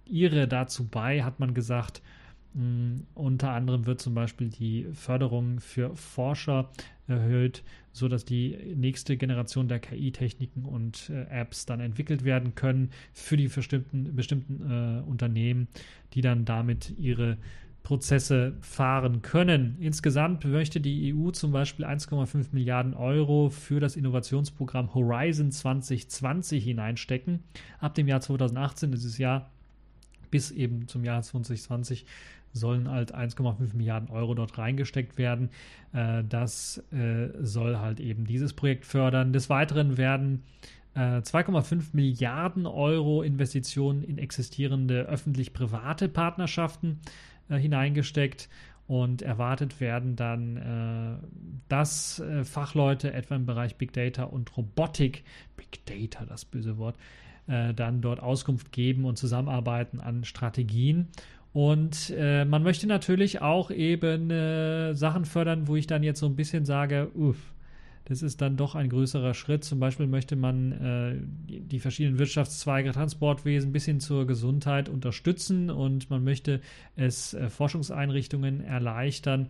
ihre dazu bei, hat man gesagt. Mm, unter anderem wird zum Beispiel die Förderung für Forscher erhöht, sodass die nächste Generation der KI-Techniken und äh, Apps dann entwickelt werden können für die bestimmten, bestimmten äh, Unternehmen, die dann damit ihre Prozesse fahren können. Insgesamt möchte die EU zum Beispiel 1,5 Milliarden Euro für das Innovationsprogramm Horizon 2020 hineinstecken. Ab dem Jahr 2018, dieses Jahr, bis eben zum Jahr 2020 sollen halt 1,5 Milliarden Euro dort reingesteckt werden. Äh, das äh, soll halt eben dieses Projekt fördern. Des Weiteren werden 2,5 äh, Milliarden Euro Investitionen in existierende öffentlich-private Partnerschaften hineingesteckt und erwartet werden dann, äh, dass äh, Fachleute etwa im Bereich Big Data und Robotik, Big Data, das böse Wort, äh, dann dort Auskunft geben und zusammenarbeiten an Strategien. Und äh, man möchte natürlich auch eben äh, Sachen fördern, wo ich dann jetzt so ein bisschen sage, uff, das ist dann doch ein größerer Schritt. Zum Beispiel möchte man äh, die verschiedenen Wirtschaftszweige, Transportwesen bis hin zur Gesundheit unterstützen und man möchte es äh, Forschungseinrichtungen erleichtern,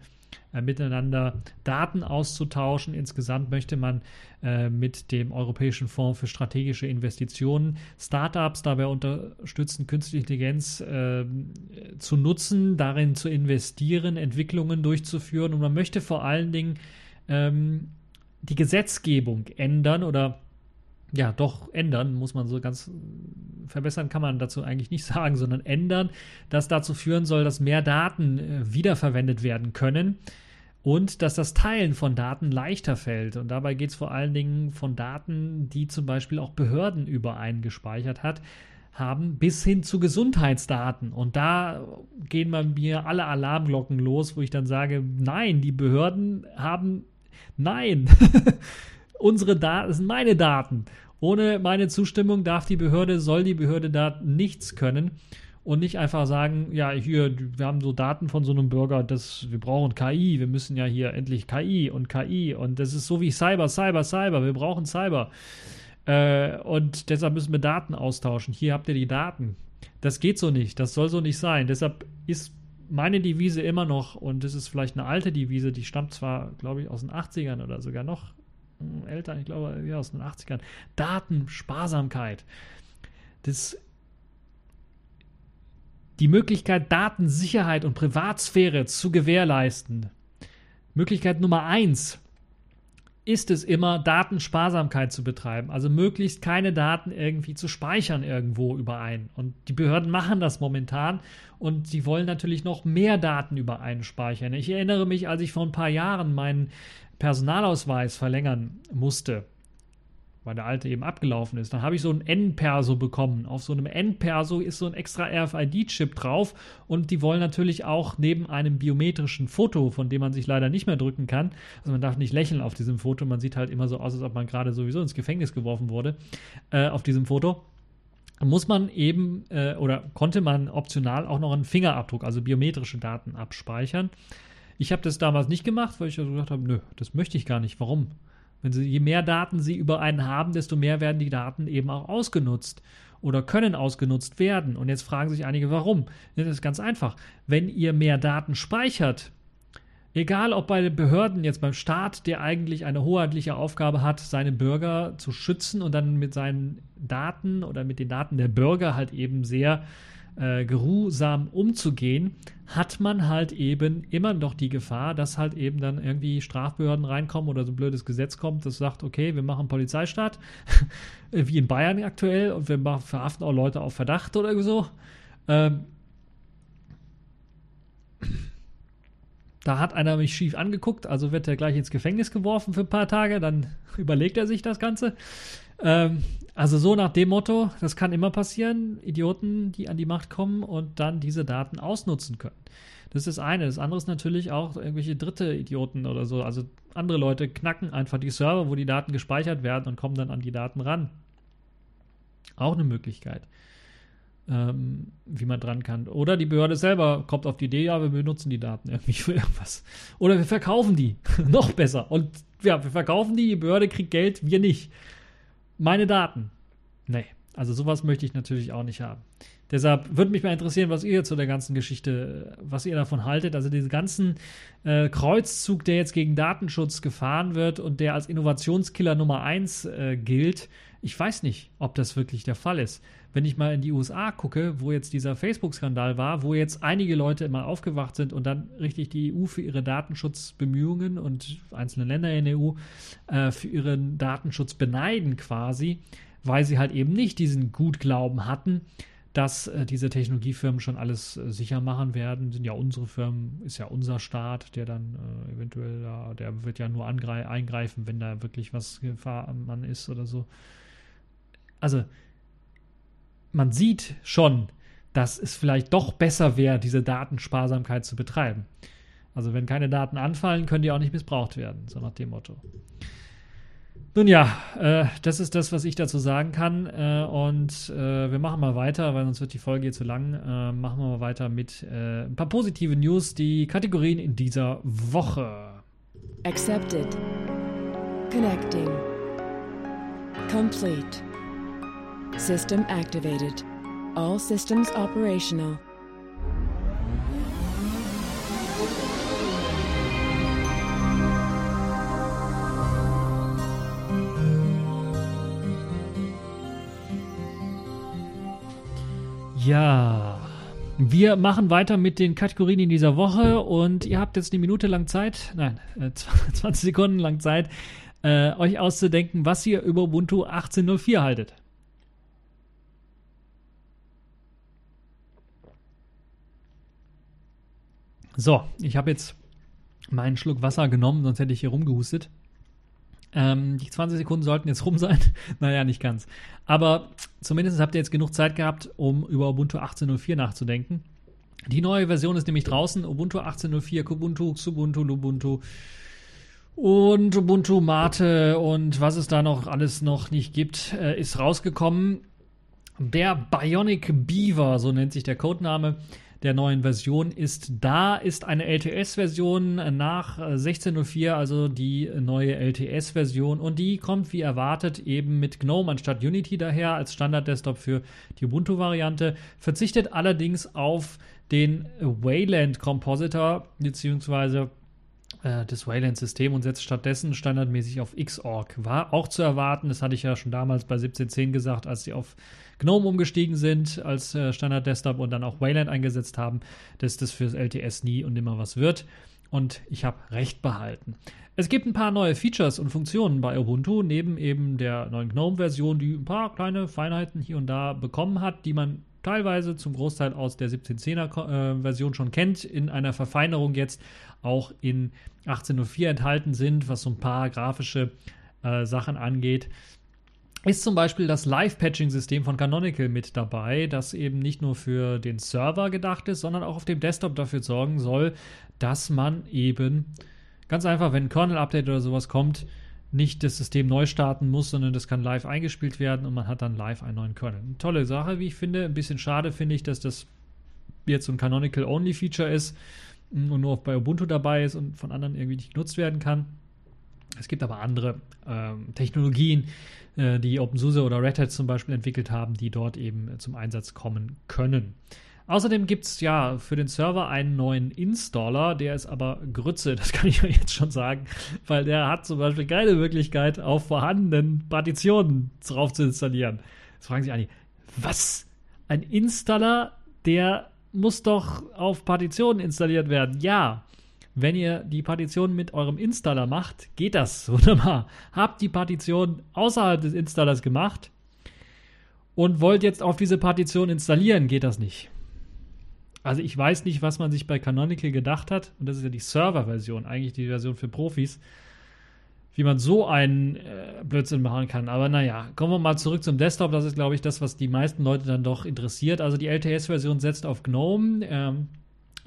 miteinander Daten auszutauschen. Insgesamt möchte man äh, mit dem Europäischen Fonds für strategische Investitionen Startups dabei unterstützen, künstliche Intelligenz äh, zu nutzen, darin zu investieren, Entwicklungen durchzuführen und man möchte vor allen Dingen ähm, die Gesetzgebung ändern oder ja, doch ändern, muss man so ganz verbessern kann man dazu eigentlich nicht sagen, sondern ändern, das dazu führen soll, dass mehr Daten äh, wiederverwendet werden können und dass das Teilen von Daten leichter fällt. Und dabei geht es vor allen Dingen von Daten, die zum Beispiel auch Behörden über einen gespeichert hat, haben, bis hin zu Gesundheitsdaten. Und da gehen bei mir alle Alarmglocken los, wo ich dann sage, nein, die Behörden haben Nein, unsere Daten sind meine Daten. Ohne meine Zustimmung darf die Behörde, soll die Behörde da nichts können und nicht einfach sagen, ja, hier, wir haben so Daten von so einem Bürger, das, wir brauchen KI, wir müssen ja hier endlich KI und KI und das ist so wie Cyber, Cyber, Cyber, wir brauchen Cyber. Äh, und deshalb müssen wir Daten austauschen. Hier habt ihr die Daten. Das geht so nicht, das soll so nicht sein. Deshalb ist meine Devise immer noch, und das ist vielleicht eine alte Devise, die stammt zwar, glaube ich, aus den 80ern oder sogar noch älter, ich glaube, ja, aus den 80ern. Datensparsamkeit. Das, die Möglichkeit, Datensicherheit und Privatsphäre zu gewährleisten. Möglichkeit Nummer eins ist es immer, Datensparsamkeit zu betreiben. Also möglichst keine Daten irgendwie zu speichern irgendwo überein. Und die Behörden machen das momentan und sie wollen natürlich noch mehr Daten überein speichern. Ich erinnere mich, als ich vor ein paar Jahren meinen Personalausweis verlängern musste, weil der alte eben abgelaufen ist. Dann habe ich so ein N-Perso bekommen. Auf so einem N-Perso ist so ein extra RFID-Chip drauf und die wollen natürlich auch neben einem biometrischen Foto, von dem man sich leider nicht mehr drücken kann, also man darf nicht lächeln auf diesem Foto, man sieht halt immer so aus, als ob man gerade sowieso ins Gefängnis geworfen wurde äh, auf diesem Foto muss man eben äh, oder konnte man optional auch noch einen Fingerabdruck, also biometrische Daten abspeichern. Ich habe das damals nicht gemacht, weil ich also gesagt habe, nö, das möchte ich gar nicht. Warum? Wenn sie, je mehr Daten sie über einen haben, desto mehr werden die Daten eben auch ausgenutzt oder können ausgenutzt werden. Und jetzt fragen sich einige, warum? Das ist ganz einfach. Wenn ihr mehr Daten speichert, Egal ob bei den Behörden, jetzt beim Staat, der eigentlich eine hoheitliche Aufgabe hat, seine Bürger zu schützen und dann mit seinen Daten oder mit den Daten der Bürger halt eben sehr äh, geruhsam umzugehen, hat man halt eben immer noch die Gefahr, dass halt eben dann irgendwie Strafbehörden reinkommen oder so ein blödes Gesetz kommt, das sagt, okay, wir machen Polizeistaat, wie in Bayern aktuell, und wir machen, verhaften auch Leute auf Verdacht oder so. Ähm, da hat einer mich schief angeguckt, also wird er gleich ins Gefängnis geworfen für ein paar Tage, dann überlegt er sich das Ganze. Ähm, also so nach dem Motto, das kann immer passieren, Idioten, die an die Macht kommen und dann diese Daten ausnutzen können. Das ist das eine. Das andere ist natürlich auch irgendwelche dritte Idioten oder so. Also andere Leute knacken einfach die Server, wo die Daten gespeichert werden und kommen dann an die Daten ran. Auch eine Möglichkeit, ähm, wie man dran kann. Oder die Behörde selber kommt auf die Idee, ja, wir benutzen die Daten irgendwie für irgendwas. Oder wir verkaufen die. Noch besser. Und ja, wir verkaufen die, die Behörde kriegt Geld, wir nicht meine Daten. Nee, also sowas möchte ich natürlich auch nicht haben. Deshalb würde mich mal interessieren, was ihr zu der ganzen Geschichte, was ihr davon haltet. Also diesen ganzen äh, Kreuzzug, der jetzt gegen Datenschutz gefahren wird und der als Innovationskiller Nummer 1 äh, gilt. Ich weiß nicht, ob das wirklich der Fall ist. Wenn ich mal in die USA gucke, wo jetzt dieser Facebook-Skandal war, wo jetzt einige Leute immer aufgewacht sind und dann richtig die EU für ihre Datenschutzbemühungen und einzelne Länder in der EU äh, für ihren Datenschutz beneiden quasi, weil sie halt eben nicht diesen Gutglauben hatten, dass äh, diese Technologiefirmen schon alles äh, sicher machen werden. Sind ja unsere Firmen, ist ja unser Staat, der dann äh, eventuell, ja, der wird ja nur eingreifen, wenn da wirklich was Gefahr am Mann ist oder so. Also, man sieht schon, dass es vielleicht doch besser wäre, diese Datensparsamkeit zu betreiben. Also, wenn keine Daten anfallen, können die auch nicht missbraucht werden, so nach dem Motto. Nun ja, äh, das ist das, was ich dazu sagen kann. Äh, und äh, wir machen mal weiter, weil sonst wird die Folge hier zu lang. Äh, machen wir mal weiter mit äh, ein paar positive News, die Kategorien in dieser Woche. Accepted. Connecting. Complete. System activated. All systems operational. Ja, wir machen weiter mit den Kategorien in dieser Woche und ihr habt jetzt eine Minute lang Zeit, nein, äh, 20 Sekunden lang Zeit, äh, euch auszudenken, was ihr über Ubuntu 18.04 haltet. So, ich habe jetzt meinen Schluck Wasser genommen, sonst hätte ich hier rumgehustet. Ähm, die 20 Sekunden sollten jetzt rum sein. naja, nicht ganz. Aber zumindest habt ihr jetzt genug Zeit gehabt, um über Ubuntu 18.04 nachzudenken. Die neue Version ist nämlich draußen. Ubuntu 18.04, Kubuntu, Xubuntu, Lubuntu und Ubuntu Mate und was es da noch alles noch nicht gibt, äh, ist rausgekommen. Der Bionic Beaver, so nennt sich der Codename, der neuen Version ist. Da, ist eine LTS-Version nach 16.04, also die neue LTS-Version und die kommt wie erwartet eben mit GNOME anstatt Unity daher als Standard-Desktop für die Ubuntu-Variante, verzichtet allerdings auf den Wayland Compositor beziehungsweise äh, das Wayland-System und setzt stattdessen standardmäßig auf Xorg. War auch zu erwarten, das hatte ich ja schon damals bei 17.10 gesagt, als sie auf GNOME umgestiegen sind als äh, Standard-Desktop und dann auch Wayland eingesetzt haben, dass das fürs LTS nie und nimmer was wird. Und ich habe recht behalten. Es gibt ein paar neue Features und Funktionen bei Ubuntu, neben eben der neuen GNOME-Version, die ein paar kleine Feinheiten hier und da bekommen hat, die man teilweise zum Großteil aus der 1710er-Version äh, schon kennt, in einer Verfeinerung jetzt auch in 18.04 enthalten sind, was so ein paar grafische äh, Sachen angeht. Ist zum Beispiel das Live-Patching-System von Canonical mit dabei, das eben nicht nur für den Server gedacht ist, sondern auch auf dem Desktop dafür sorgen soll, dass man eben ganz einfach, wenn ein Kernel-Update oder sowas kommt, nicht das System neu starten muss, sondern das kann live eingespielt werden und man hat dann live einen neuen Kernel. Eine tolle Sache, wie ich finde. Ein bisschen schade finde ich, dass das jetzt so ein Canonical-Only-Feature ist und nur bei Ubuntu dabei ist und von anderen irgendwie nicht genutzt werden kann. Es gibt aber andere ähm, Technologien, äh, die OpenSUSE oder Red Hat zum Beispiel entwickelt haben, die dort eben zum Einsatz kommen können. Außerdem gibt es ja für den Server einen neuen Installer, der ist aber Grütze, das kann ich euch jetzt schon sagen, weil der hat zum Beispiel keine Möglichkeit, auf vorhandenen Partitionen drauf zu installieren. Jetzt fragen sich alle, was? Ein Installer, der muss doch auf Partitionen installiert werden. Ja, wenn ihr die Partition mit eurem Installer macht, geht das wunderbar. Habt die Partition außerhalb des Installers gemacht und wollt jetzt auf diese Partition installieren, geht das nicht. Also ich weiß nicht, was man sich bei Canonical gedacht hat, und das ist ja die Server-Version, eigentlich die Version für Profis, wie man so einen äh, Blödsinn machen kann. Aber naja, kommen wir mal zurück zum Desktop. Das ist, glaube ich, das, was die meisten Leute dann doch interessiert. Also die LTS-Version setzt auf GNOME, ähm,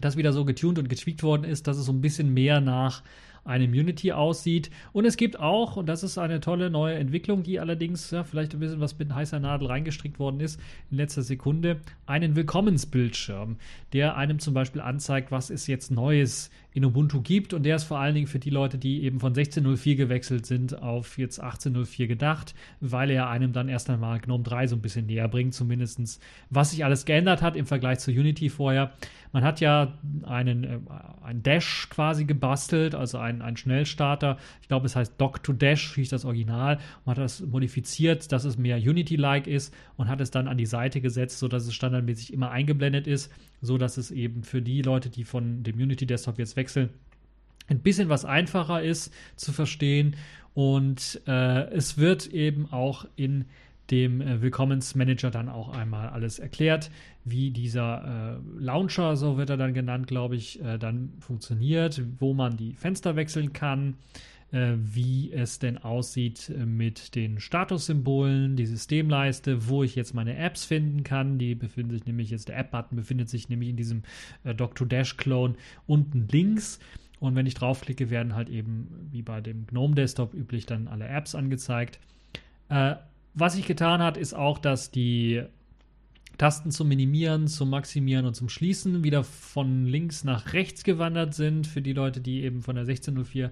das wieder so getuned und getweakt worden ist, dass es so ein bisschen mehr nach einem Unity aussieht. Und es gibt auch, und das ist eine tolle neue Entwicklung, die allerdings ja, vielleicht ein bisschen was mit heißer Nadel reingestrickt worden ist, in letzter Sekunde, einen Willkommensbildschirm, der einem zum Beispiel anzeigt, was es jetzt Neues in Ubuntu gibt. Und der ist vor allen Dingen für die Leute, die eben von 16.04 gewechselt sind, auf jetzt 18.04 gedacht, weil er einem dann erst einmal GNOME 3 so ein bisschen näher bringt, zumindest was sich alles geändert hat im Vergleich zu Unity vorher. Man hat ja einen, äh, einen Dash quasi gebastelt, also einen, Schnellstarter. Ich glaube, es heißt Dock-to-Dash, hieß das Original. Man hat das modifiziert, dass es mehr Unity-like ist und hat es dann an die Seite gesetzt, sodass es standardmäßig immer eingeblendet ist, sodass es eben für die Leute, die von dem Unity-Desktop jetzt wechseln, ein bisschen was einfacher ist zu verstehen. Und äh, es wird eben auch in dem äh, Willkommensmanager dann auch einmal alles erklärt, wie dieser äh, Launcher, so wird er dann genannt, glaube ich, äh, dann funktioniert, wo man die Fenster wechseln kann, äh, wie es denn aussieht äh, mit den Statussymbolen, die Systemleiste, wo ich jetzt meine Apps finden kann. Die befinden sich nämlich jetzt, der App-Button befindet sich nämlich in diesem äh, Dock-to-Dash-Clone unten links. Und wenn ich draufklicke, werden halt eben wie bei dem GNOME Desktop üblich dann alle Apps angezeigt. Äh, was sich getan hat, ist auch, dass die Tasten zum Minimieren, zum Maximieren und zum Schließen wieder von links nach rechts gewandert sind. Für die Leute, die eben von der 1604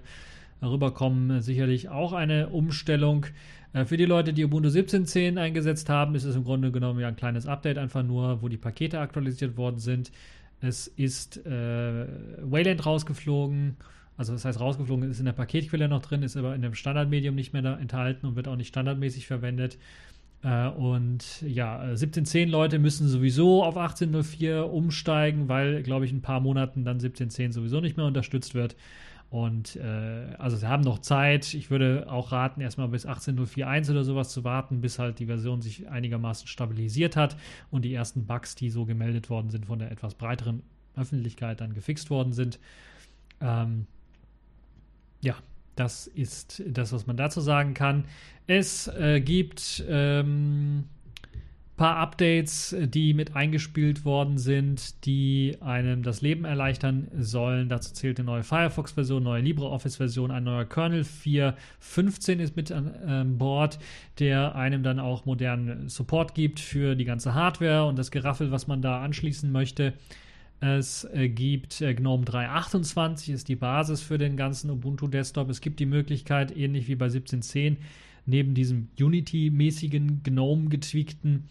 rüberkommen, sicherlich auch eine Umstellung. Äh, für die Leute, die Ubuntu 17.10 eingesetzt haben, ist es im Grunde genommen ja ein kleines Update einfach nur, wo die Pakete aktualisiert worden sind. Es ist äh, Wayland rausgeflogen also das heißt, rausgeflogen ist in der Paketquelle noch drin, ist aber in dem Standardmedium nicht mehr da enthalten und wird auch nicht standardmäßig verwendet. Äh, und ja, 1710 Leute müssen sowieso auf 1804 umsteigen, weil, glaube ich, in ein paar Monaten dann 1710 sowieso nicht mehr unterstützt wird. Und äh, also sie haben noch Zeit. Ich würde auch raten, erstmal bis 18.04.1 oder sowas zu warten, bis halt die Version sich einigermaßen stabilisiert hat und die ersten Bugs, die so gemeldet worden sind, von der etwas breiteren Öffentlichkeit dann gefixt worden sind. Ähm, ja, das ist das, was man dazu sagen kann. Es äh, gibt ähm, paar Updates, die mit eingespielt worden sind, die einem das Leben erleichtern sollen. Dazu zählt eine neue Firefox-Version, neue LibreOffice-Version, ein neuer Kernel 4.15 ist mit an ähm, Bord, der einem dann auch modernen Support gibt für die ganze Hardware und das Geraffel, was man da anschließen möchte. Es äh, gibt äh, GNOME 3.28, ist die Basis für den ganzen Ubuntu Desktop. Es gibt die Möglichkeit, ähnlich wie bei 17.10, neben diesem Unity-mäßigen GNOME getweakten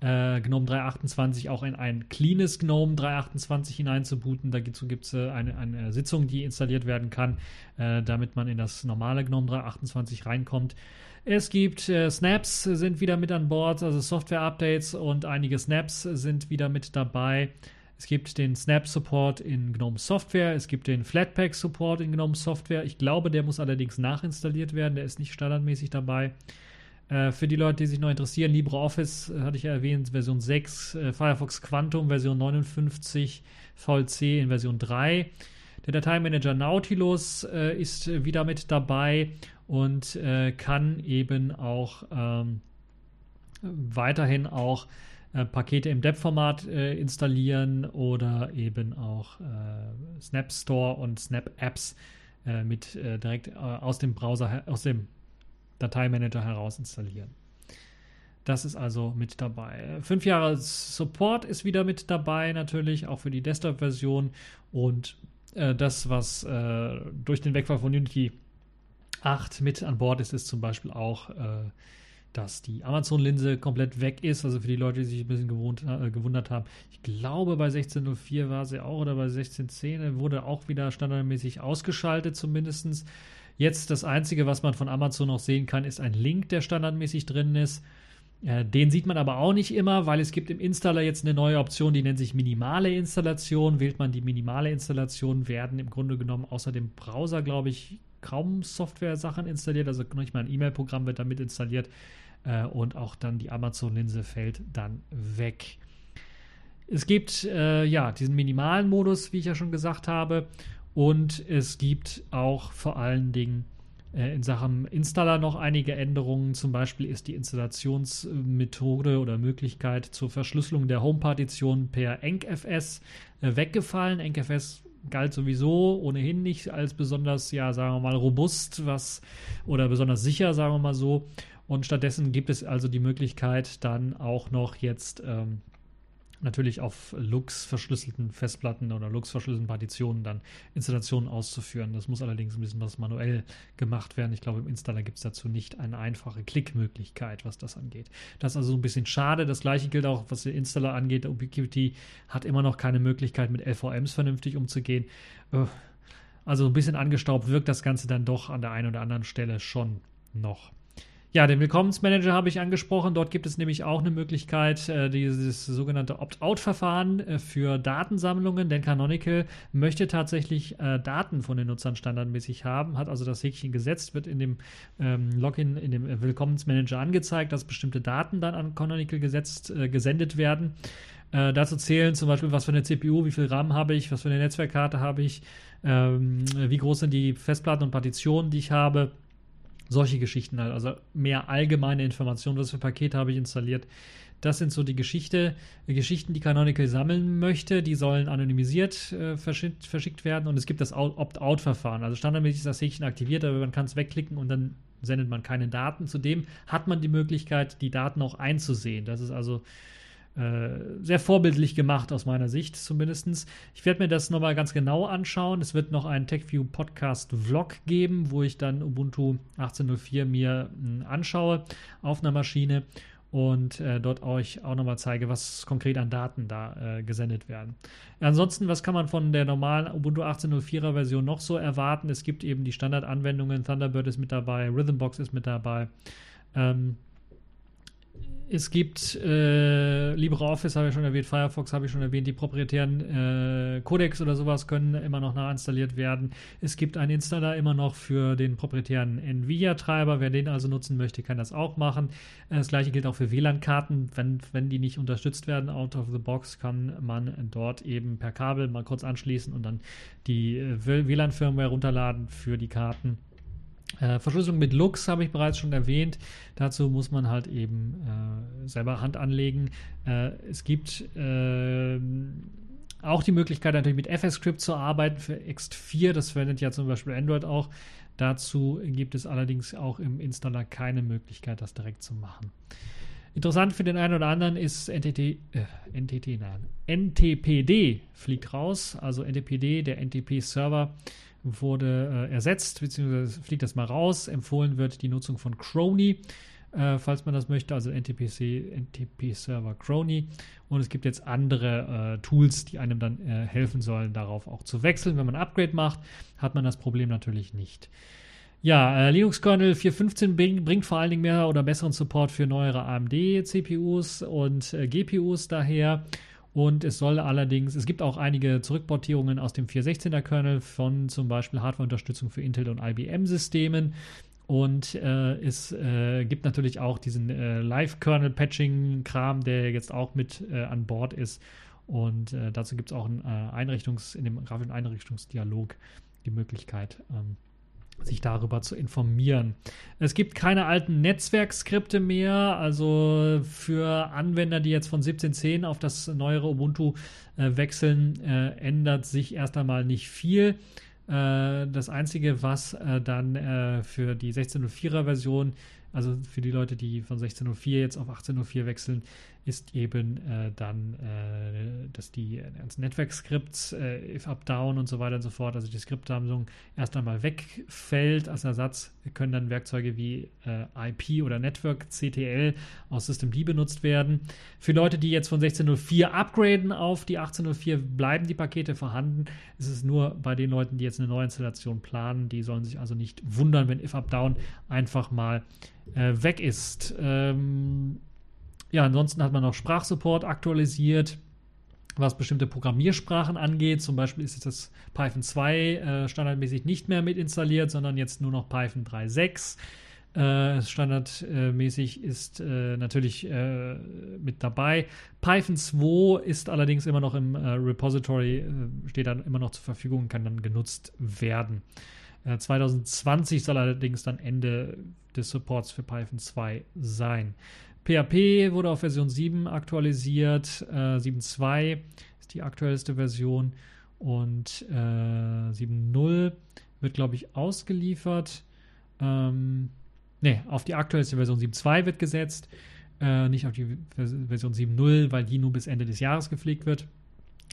äh, GNOME 3.28 auch in ein cleanes GNOME 3.28 hineinzubooten. Dazu gibt es äh, eine, eine, Sitzung, die installiert werden kann, äh, damit man in das normale GNOME 3.28 reinkommt. Es gibt äh, Snaps, sind wieder mit an Bord, also Software-Updates und einige Snaps sind wieder mit dabei. Es gibt den Snap-Support in GNOME Software, es gibt den Flatpak-Support in GNOME Software. Ich glaube, der muss allerdings nachinstalliert werden, der ist nicht standardmäßig dabei. Äh, für die Leute, die sich noch interessieren, LibreOffice äh, hatte ich ja erwähnt, Version 6, äh, Firefox Quantum Version 59, VLC in Version 3. Der Dateimanager Nautilus äh, ist wieder mit dabei und äh, kann eben auch ähm, weiterhin auch äh, Pakete im DEP-Format äh, installieren oder eben auch äh, Snap Store und Snap Apps äh, mit äh, direkt aus dem Browser, aus dem Dateimanager heraus installieren. Das ist also mit dabei. Fünf Jahre Support ist wieder mit dabei, natürlich, auch für die Desktop-Version. Und das, was durch den Wegfall von Unity 8 mit an Bord ist, ist zum Beispiel auch dass die Amazon-Linse komplett weg ist. Also für die Leute, die sich ein bisschen gewohnt, äh, gewundert haben. Ich glaube, bei 16.04 war sie auch oder bei 16.10 wurde auch wieder standardmäßig ausgeschaltet, zumindest. Jetzt das Einzige, was man von Amazon noch sehen kann, ist ein Link, der standardmäßig drin ist. Äh, den sieht man aber auch nicht immer, weil es gibt im Installer jetzt eine neue Option, die nennt sich minimale Installation. Wählt man die minimale Installation, werden im Grunde genommen außer dem Browser, glaube ich, kaum Software-Sachen installiert. Also nicht mal ein E-Mail-Programm wird damit installiert äh, und auch dann die Amazon-Linse fällt dann weg. Es gibt äh, ja diesen minimalen Modus, wie ich ja schon gesagt habe, und es gibt auch vor allen Dingen äh, in Sachen Installer noch einige Änderungen. Zum Beispiel ist die Installationsmethode oder Möglichkeit zur Verschlüsselung der Home-Partition per EncFS äh, weggefallen. EncFS galt sowieso ohnehin nicht als besonders, ja, sagen wir mal, robust, was oder besonders sicher, sagen wir mal so. Und stattdessen gibt es also die Möglichkeit, dann auch noch jetzt ähm, natürlich auf Lux verschlüsselten Festplatten oder Lux verschlüsselten Partitionen dann Installationen auszuführen. Das muss allerdings ein bisschen was manuell gemacht werden. Ich glaube, im Installer gibt es dazu nicht eine einfache Klickmöglichkeit, was das angeht. Das ist also ein bisschen schade. Das gleiche gilt auch, was den Installer angeht. Ubiquiti hat immer noch keine Möglichkeit, mit LVMs vernünftig umzugehen. Äh, also ein bisschen angestaubt wirkt das Ganze dann doch an der einen oder anderen Stelle schon noch. Ja, den Willkommensmanager habe ich angesprochen. Dort gibt es nämlich auch eine Möglichkeit, äh, dieses sogenannte Opt-out-Verfahren äh, für Datensammlungen, denn Canonical möchte tatsächlich äh, Daten von den Nutzern standardmäßig haben, hat also das Häkchen gesetzt, wird in dem ähm, Login, in dem Willkommensmanager angezeigt, dass bestimmte Daten dann an Canonical gesetzt, gesendet werden. Äh, dazu zählen zum Beispiel, was für eine CPU, wie viel RAM habe ich, was für eine Netzwerkkarte habe ich, ähm, wie groß sind die Festplatten und Partitionen, die ich habe solche Geschichten halt, also mehr allgemeine Informationen, was für Pakete habe ich installiert. Das sind so die Geschichte, Geschichten, die Canonical sammeln möchte. Die sollen anonymisiert äh, verschickt, verschickt, werden und es gibt das Opt-out-Verfahren. Also standardmäßig ist das Häkchen aktiviert, aber man kann es wegklicken und dann sendet man keine Daten. Zudem hat man die Möglichkeit, die Daten auch einzusehen. Das ist also sehr vorbildlich gemacht aus meiner Sicht zumindest. Ich werde mir das nochmal ganz genau anschauen. Es wird noch einen TechView Podcast Vlog geben, wo ich dann Ubuntu 18.04 mir äh, anschaue auf einer Maschine und äh, dort euch auch nochmal zeige, was konkret an Daten da äh, gesendet werden. Ansonsten, was kann man von der normalen Ubuntu 18.04er Version noch so erwarten? Es gibt eben die Standardanwendungen, Thunderbird ist mit dabei, Rhythmbox ist mit dabei. Ähm, es gibt äh, LibreOffice, habe ich schon erwähnt, Firefox habe ich schon erwähnt, die proprietären äh, Codecs oder sowas können immer noch nachinstalliert werden. Es gibt einen Installer immer noch für den proprietären NVIDIA-Treiber. Wer den also nutzen möchte, kann das auch machen. Das gleiche gilt auch für WLAN-Karten. Wenn, wenn die nicht unterstützt werden, out of the box, kann man dort eben per Kabel mal kurz anschließen und dann die äh, WLAN-Firmware runterladen für die Karten. Äh, Verschlüsselung mit Lux habe ich bereits schon erwähnt. Dazu muss man halt eben äh, selber Hand anlegen. Äh, es gibt ähm, auch die Möglichkeit natürlich mit FS-Script zu arbeiten für Ext4. Das verwendet ja zum Beispiel Android auch. Dazu gibt es allerdings auch im Installer keine Möglichkeit, das direkt zu machen. Interessant für den einen oder anderen ist NTT, äh, NTT, nein, NTPD fliegt raus, also NTPD, der NTP-Server wurde äh, ersetzt, beziehungsweise fliegt das mal raus. Empfohlen wird die Nutzung von Crony, äh, falls man das möchte, also NTPC, NTP-Server Crony. Und es gibt jetzt andere äh, Tools, die einem dann äh, helfen sollen, darauf auch zu wechseln. Wenn man ein Upgrade macht, hat man das Problem natürlich nicht. Ja, äh, Linux Kernel 4.15 bring, bringt vor allen Dingen mehr oder besseren Support für neuere AMD-CPUs und äh, GPUs daher. Und es soll allerdings, es gibt auch einige Zurückportierungen aus dem 416er Kernel von zum Beispiel Hardware-Unterstützung für Intel und IBM-Systemen. Und äh, es äh, gibt natürlich auch diesen äh, Live-Kernel-Patching-Kram, der jetzt auch mit äh, an Bord ist. Und äh, dazu gibt es auch ein, äh, Einrichtungs-, in dem grafischen Einrichtungsdialog die Möglichkeit, ähm, sich darüber zu informieren. Es gibt keine alten Netzwerkskripte mehr, also für Anwender, die jetzt von 17.10 auf das neuere Ubuntu äh, wechseln, äh, ändert sich erst einmal nicht viel. Äh, das Einzige, was äh, dann äh, für die 16.04er Version also für die Leute, die von 16.04 jetzt auf 18.04 wechseln, ist eben äh, dann, äh, dass die ganzen Netzwerk-Skripts, äh, if up down und so weiter und so fort, also die Skriptsammlung erst einmal wegfällt als Ersatz. Können dann Werkzeuge wie äh, IP oder Network CTL aus Systemd benutzt werden. Für Leute, die jetzt von 16.04 upgraden auf die 18.04, bleiben die Pakete vorhanden. Es ist nur bei den Leuten, die jetzt eine Neuinstallation planen, die sollen sich also nicht wundern, wenn if up down einfach mal äh, weg ist. Ähm, ja, ansonsten hat man noch Sprachsupport aktualisiert, was bestimmte Programmiersprachen angeht. Zum Beispiel ist jetzt das Python 2 äh, standardmäßig nicht mehr mit installiert, sondern jetzt nur noch Python 3.6. Äh, standardmäßig ist äh, natürlich äh, mit dabei. Python 2 ist allerdings immer noch im äh, Repository, äh, steht dann immer noch zur Verfügung und kann dann genutzt werden. 2020 soll allerdings dann Ende des Supports für Python 2 sein. PHP wurde auf Version 7 aktualisiert. Äh, 7.2 ist die aktuellste Version. Und äh, 7.0 wird, glaube ich, ausgeliefert. Ähm, ne, auf die aktuellste Version 7.2 wird gesetzt. Äh, nicht auf die Version 7.0, weil die nur bis Ende des Jahres gepflegt wird.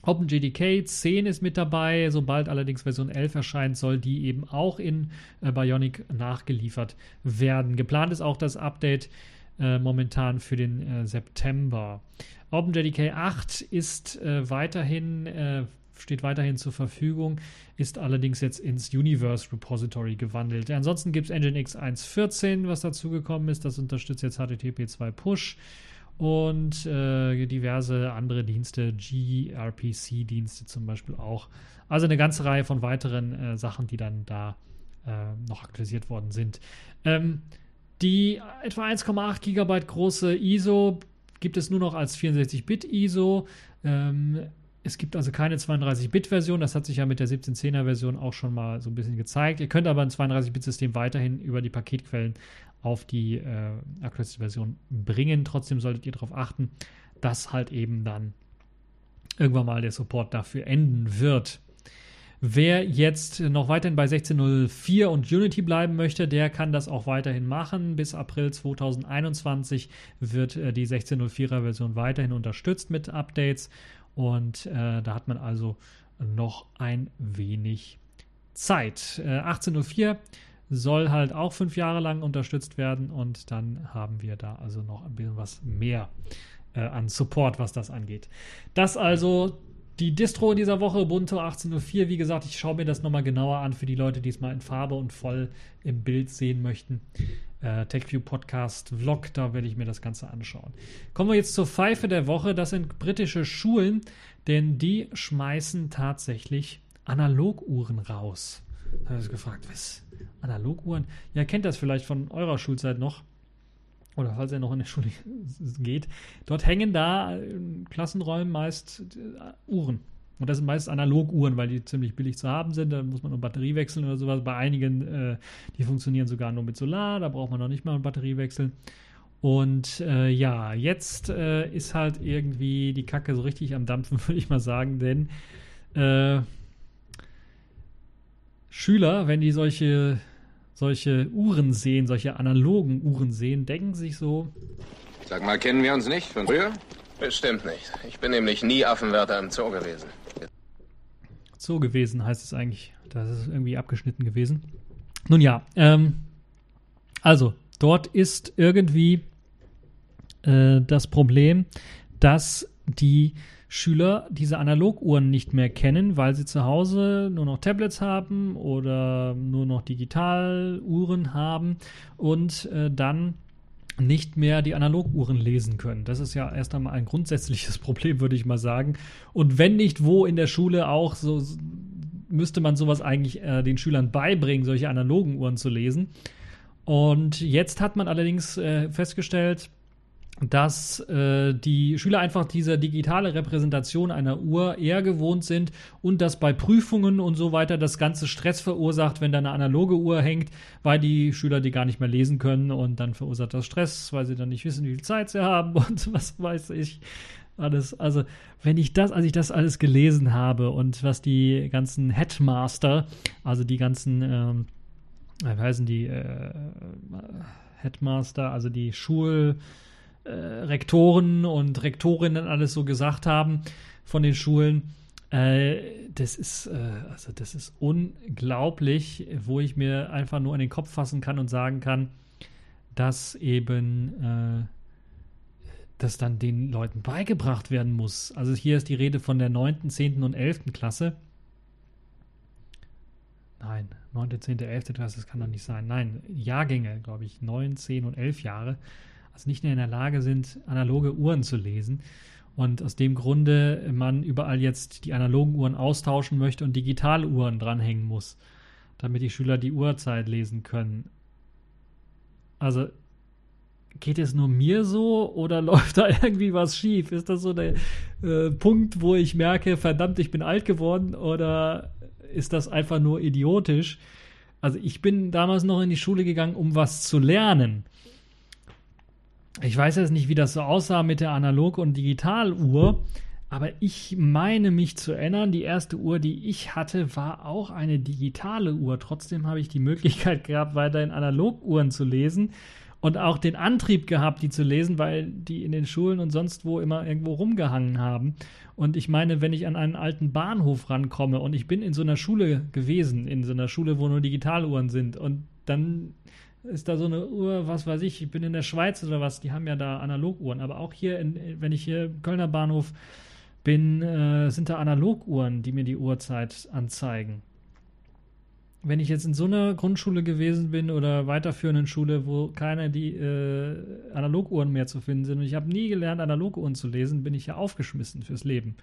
OpenJDK 10 ist mit dabei. Sobald allerdings Version 11 erscheint, soll die eben auch in äh, Bionic nachgeliefert werden. Geplant ist auch das Update äh, momentan für den äh, September. OpenJDK 8 ist äh, weiterhin, äh, steht weiterhin zur Verfügung, ist allerdings jetzt ins Universe Repository gewandelt. Ansonsten gibt es Nginx 1.14, was dazugekommen ist. Das unterstützt jetzt HTTP 2 Push und äh, diverse andere Dienste, gRPC-Dienste zum Beispiel auch. Also eine ganze Reihe von weiteren äh, Sachen, die dann da äh, noch aktualisiert worden sind. Ähm, die etwa 1,8 GB große ISO gibt es nur noch als 64-Bit-ISO. Ähm, es gibt also keine 32-Bit-Version. Das hat sich ja mit der 1710er-Version auch schon mal so ein bisschen gezeigt. Ihr könnt aber ein 32-Bit-System weiterhin über die Paketquellen auf die äh, aktuellste Version bringen. Trotzdem solltet ihr darauf achten, dass halt eben dann irgendwann mal der Support dafür enden wird. Wer jetzt noch weiterhin bei 16.04 und Unity bleiben möchte, der kann das auch weiterhin machen. Bis April 2021 wird äh, die 16.04er Version weiterhin unterstützt mit Updates und äh, da hat man also noch ein wenig Zeit. Äh, 18.04 soll halt auch fünf Jahre lang unterstützt werden und dann haben wir da also noch ein bisschen was mehr äh, an Support, was das angeht. Das also die Distro dieser Woche, Ubuntu 18.04. Wie gesagt, ich schaue mir das nochmal genauer an für die Leute, die es mal in Farbe und voll im Bild sehen möchten. Äh, TechView Podcast Vlog, da werde ich mir das Ganze anschauen. Kommen wir jetzt zur Pfeife der Woche. Das sind britische Schulen, denn die schmeißen tatsächlich Analoguhren raus. Da habe ich gefragt, was? Analoguhren? Ja, kennt das vielleicht von eurer Schulzeit noch oder falls er noch in der Schule geht, dort hängen da in Klassenräumen meist äh, Uhren. Und das sind meist Analoguhren, weil die ziemlich billig zu haben sind. Da muss man nur Batterie wechseln oder sowas. Bei einigen, äh, die funktionieren sogar nur mit Solar, da braucht man noch nicht mal eine Batterie wechseln. Und äh, ja, jetzt äh, ist halt irgendwie die Kacke so richtig am Dampfen, würde ich mal sagen, denn äh, Schüler, wenn die solche solche Uhren sehen, solche analogen Uhren sehen, denken sich so. Sag mal, kennen wir uns nicht von früher? Bestimmt nicht. Ich bin nämlich nie Affenwärter im Zoo gewesen. Zoo gewesen heißt es eigentlich. Das ist irgendwie abgeschnitten gewesen. Nun ja, ähm, also dort ist irgendwie äh, das Problem, dass die Schüler diese Analoguhren nicht mehr kennen, weil sie zu Hause nur noch Tablets haben oder nur noch Digitaluhren haben und äh, dann nicht mehr die Analoguhren lesen können. Das ist ja erst einmal ein grundsätzliches Problem, würde ich mal sagen. Und wenn nicht wo in der Schule auch so müsste man sowas eigentlich äh, den Schülern beibringen, solche analogen Uhren zu lesen. Und jetzt hat man allerdings äh, festgestellt, dass äh, die Schüler einfach diese digitale Repräsentation einer Uhr eher gewohnt sind und dass bei Prüfungen und so weiter das ganze Stress verursacht, wenn da eine analoge Uhr hängt, weil die Schüler die gar nicht mehr lesen können und dann verursacht das Stress, weil sie dann nicht wissen, wie viel Zeit sie haben und was weiß ich. Alles, also wenn ich das, als ich das alles gelesen habe und was die ganzen Headmaster, also die ganzen, ähm, wie heißen die, äh, Headmaster, also die Schulrektoren äh, und Rektorinnen alles so gesagt haben von den Schulen. Äh, das ist, äh, also das ist unglaublich, wo ich mir einfach nur an den Kopf fassen kann und sagen kann, dass eben äh, das dann den Leuten beigebracht werden muss. Also hier ist die Rede von der 9., 10. und 11. Klasse. Nein, 9., 10., 11. Klasse, das kann doch nicht sein. Nein, Jahrgänge, glaube ich, 9, 10 und 11 Jahre, also nicht mehr in der Lage sind, analoge Uhren zu lesen. Und aus dem Grunde man überall jetzt die analogen Uhren austauschen möchte und digitale Uhren dranhängen muss, damit die Schüler die Uhrzeit lesen können. Also geht es nur mir so oder läuft da irgendwie was schief? Ist das so der äh, Punkt, wo ich merke, verdammt, ich bin alt geworden oder ist das einfach nur idiotisch? Also ich bin damals noch in die Schule gegangen, um was zu lernen. Ich weiß jetzt nicht, wie das so aussah mit der Analog- und Digitaluhr, aber ich meine mich zu erinnern, die erste Uhr, die ich hatte, war auch eine digitale Uhr. Trotzdem habe ich die Möglichkeit gehabt, weiterhin Analoguhren zu lesen und auch den Antrieb gehabt, die zu lesen, weil die in den Schulen und sonst wo immer irgendwo rumgehangen haben. Und ich meine, wenn ich an einen alten Bahnhof rankomme und ich bin in so einer Schule gewesen, in so einer Schule, wo nur Digitaluhren sind und dann ist da so eine Uhr, was weiß ich, ich bin in der Schweiz oder was, die haben ja da Analoguhren. Aber auch hier, in, wenn ich hier im Kölner Bahnhof bin, äh, sind da Analoguhren, die mir die Uhrzeit anzeigen. Wenn ich jetzt in so einer Grundschule gewesen bin oder weiterführenden Schule, wo keine die äh, Analoguhren mehr zu finden sind und ich habe nie gelernt, Analoguhren zu lesen, bin ich ja aufgeschmissen fürs Leben.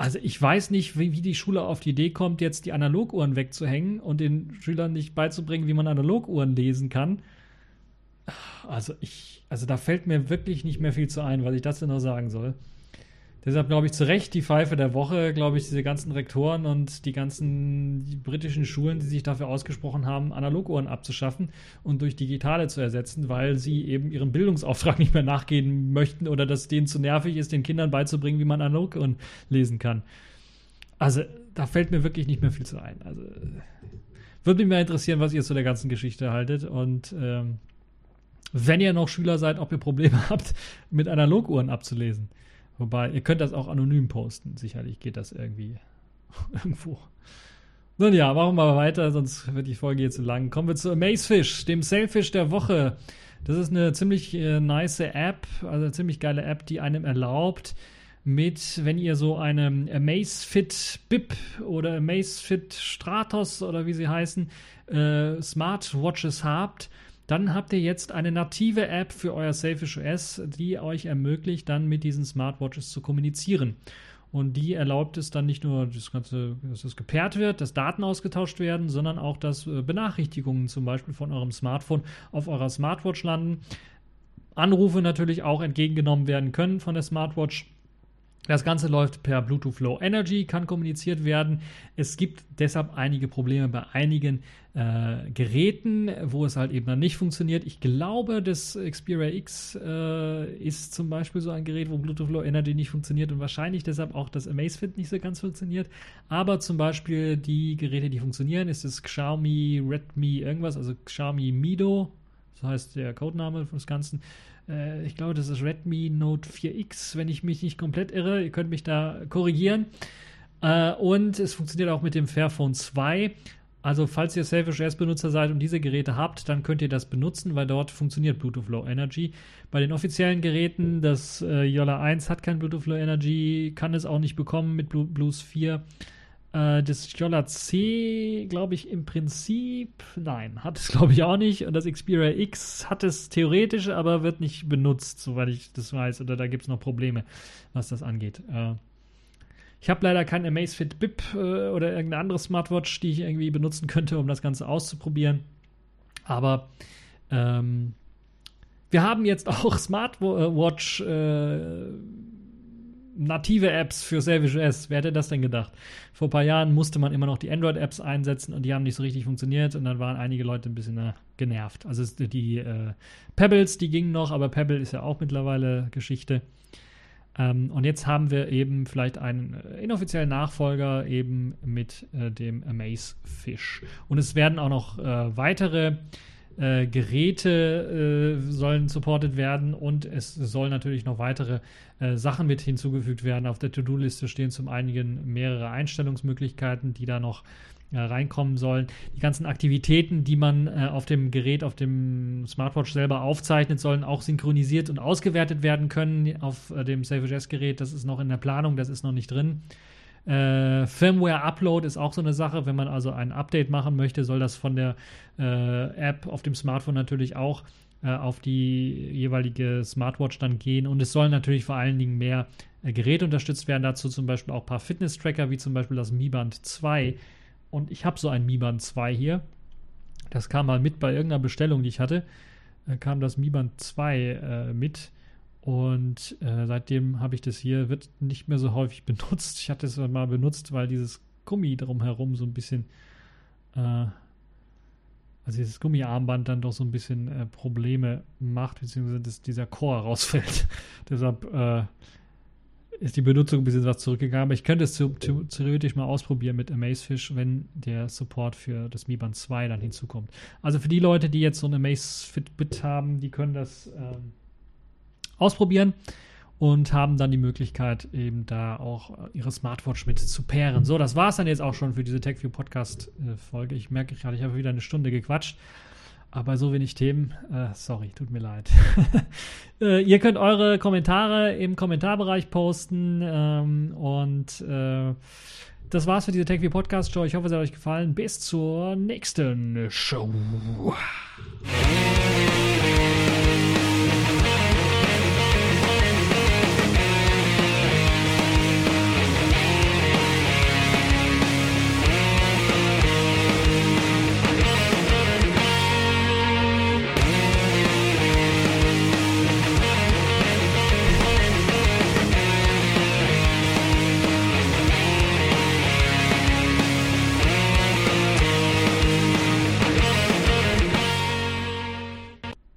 Also ich weiß nicht, wie, wie, die Schule auf die Idee kommt, jetzt die Analoguhren wegzuhängen und den Schülern nicht beizubringen, wie man Analoguhren lesen kann. Also ich, also da fällt mir wirklich nicht mehr viel zu ein, was ich dazu noch sagen soll. Deshalb glaube ich zu Recht die Pfeife der Woche, glaube ich, diese ganzen Rektoren und die ganzen die britischen Schulen, die sich dafür ausgesprochen haben, Analoguhren abzuschaffen und durch digitale zu ersetzen, weil sie eben ihrem Bildungsauftrag nicht mehr nachgehen möchten oder dass denen zu nervig ist, den Kindern beizubringen, wie man Analoguhren lesen kann. Also da fällt mir wirklich nicht mehr viel zu ein. Also würde mich mal interessieren, was ihr zu der ganzen Geschichte haltet und ähm, wenn ihr noch Schüler seid, ob ihr Probleme habt, mit Analoguhren abzulesen. Wobei, ihr könnt das auch anonym posten. Sicherlich geht das irgendwie irgendwo. Nun ja, machen wir mal weiter, sonst wird die Folge hier zu lang. Kommen wir zu Amazefish, dem Sailfish der Woche. Das ist eine ziemlich äh, nice App, also eine ziemlich geile App, die einem erlaubt, mit, wenn ihr so eine Amazfit Bip oder Amazfit Stratos oder wie sie heißen, äh, Smartwatches habt, dann habt ihr jetzt eine native App für euer Selfish OS, die euch ermöglicht, dann mit diesen Smartwatches zu kommunizieren. Und die erlaubt es dann nicht nur, das Ganze, dass es gepaart wird, dass Daten ausgetauscht werden, sondern auch, dass äh, Benachrichtigungen zum Beispiel von eurem Smartphone auf eurer Smartwatch landen. Anrufe natürlich auch entgegengenommen werden können von der Smartwatch. Das Ganze läuft per Bluetooth Low Energy, kann kommuniziert werden. Es gibt deshalb einige Probleme bei einigen äh, Geräten, wo es halt eben dann nicht funktioniert. Ich glaube, das Xperia X äh, ist zum Beispiel so ein Gerät, wo Bluetooth Low Energy nicht funktioniert und wahrscheinlich deshalb auch das Amazfit nicht so ganz funktioniert. Aber zum Beispiel die Geräte, die funktionieren, ist das Xiaomi Redmi irgendwas, also Xiaomi Mido, so heißt der Codename des Ganzen äh, ich glaube, das ist Redmi Note 4X, wenn ich mich nicht komplett irre. Ihr könnt mich da korrigieren. Äh, und es funktioniert auch mit dem Fairphone 2. Also, falls ihr Selfish S-Benutzer seid und diese Geräte habt, dann könnt ihr das benutzen, weil dort funktioniert Bluetooth Low Energy. Bei den offiziellen Geräten, das äh, Yola 1 hat kein Bluetooth Low Energy, kann es auch nicht bekommen mit Blue, Blues 4. Äh, das Jolla C, glaube ich, im Prinzip, nein, hat es, glaube ich, auch nicht. Und das Xperia X hat es theoretisch, aber wird nicht benutzt, soweit ich das weiß. Oder da gibt es noch Probleme, was das angeht. Äh, ich habe leider kein Amazfit Bip äh, oder irgendeine andere Smartwatch, die ich irgendwie benutzen könnte, um das Ganze auszuprobieren. Aber ähm, wir haben jetzt auch Smartwatch äh, native Apps für Selfish OS. Wer hätte das denn gedacht? Vor ein paar Jahren musste man immer noch die Android-Apps einsetzen und die haben nicht so richtig funktioniert und dann waren einige Leute ein bisschen äh, genervt. Also die äh, Pebbles, die gingen noch, aber Pebble ist ja auch mittlerweile Geschichte. Ähm, und jetzt haben wir eben vielleicht einen äh, inoffiziellen Nachfolger eben mit äh, dem Amaze Fish. Und es werden auch noch äh, weitere äh, Geräte äh, sollen supported werden und es sollen natürlich noch weitere äh, Sachen mit hinzugefügt werden. Auf der To-Do-Liste stehen zum einigen mehrere Einstellungsmöglichkeiten, die da noch äh, reinkommen sollen. Die ganzen Aktivitäten, die man äh, auf dem Gerät, auf dem Smartwatch selber aufzeichnet, sollen auch synchronisiert und ausgewertet werden können auf äh, dem SafeOS-Gerät. Das ist noch in der Planung, das ist noch nicht drin. Äh, Firmware-Upload ist auch so eine Sache. Wenn man also ein Update machen möchte, soll das von der äh, App auf dem Smartphone natürlich auch äh, auf die jeweilige Smartwatch dann gehen. Und es sollen natürlich vor allen Dingen mehr äh, Geräte unterstützt werden. Dazu zum Beispiel auch ein paar Fitness-Tracker, wie zum Beispiel das Mi Band 2. Und ich habe so ein Mi Band 2 hier. Das kam mal mit bei irgendeiner Bestellung, die ich hatte. Äh, kam das Mi Band 2 äh, mit und äh, seitdem habe ich das hier, wird nicht mehr so häufig benutzt. Ich hatte es mal benutzt, weil dieses Gummi drumherum so ein bisschen, äh, also dieses Gummiarmband dann doch so ein bisschen äh, Probleme macht, beziehungsweise dass dieser Core rausfällt. Deshalb äh, ist die Benutzung ein bisschen was zurückgegangen. Aber ich könnte es theoretisch mal ausprobieren mit Amazefish, wenn der Support für das Mi Band 2 dann hinzukommt. Also für die Leute, die jetzt so eine Amaze Fitbit haben, die können das. Ähm, ausprobieren und haben dann die Möglichkeit, eben da auch ihre Smartwatch mit zu pairen. So, das war es dann jetzt auch schon für diese TechView Podcast-Folge. Ich merke gerade, ich habe wieder eine Stunde gequatscht. Aber so wenig Themen, äh, sorry, tut mir leid. äh, ihr könnt eure Kommentare im Kommentarbereich posten ähm, und äh, das war's für diese TechView Podcast Show. Ich hoffe, es hat euch gefallen. Bis zur nächsten Show.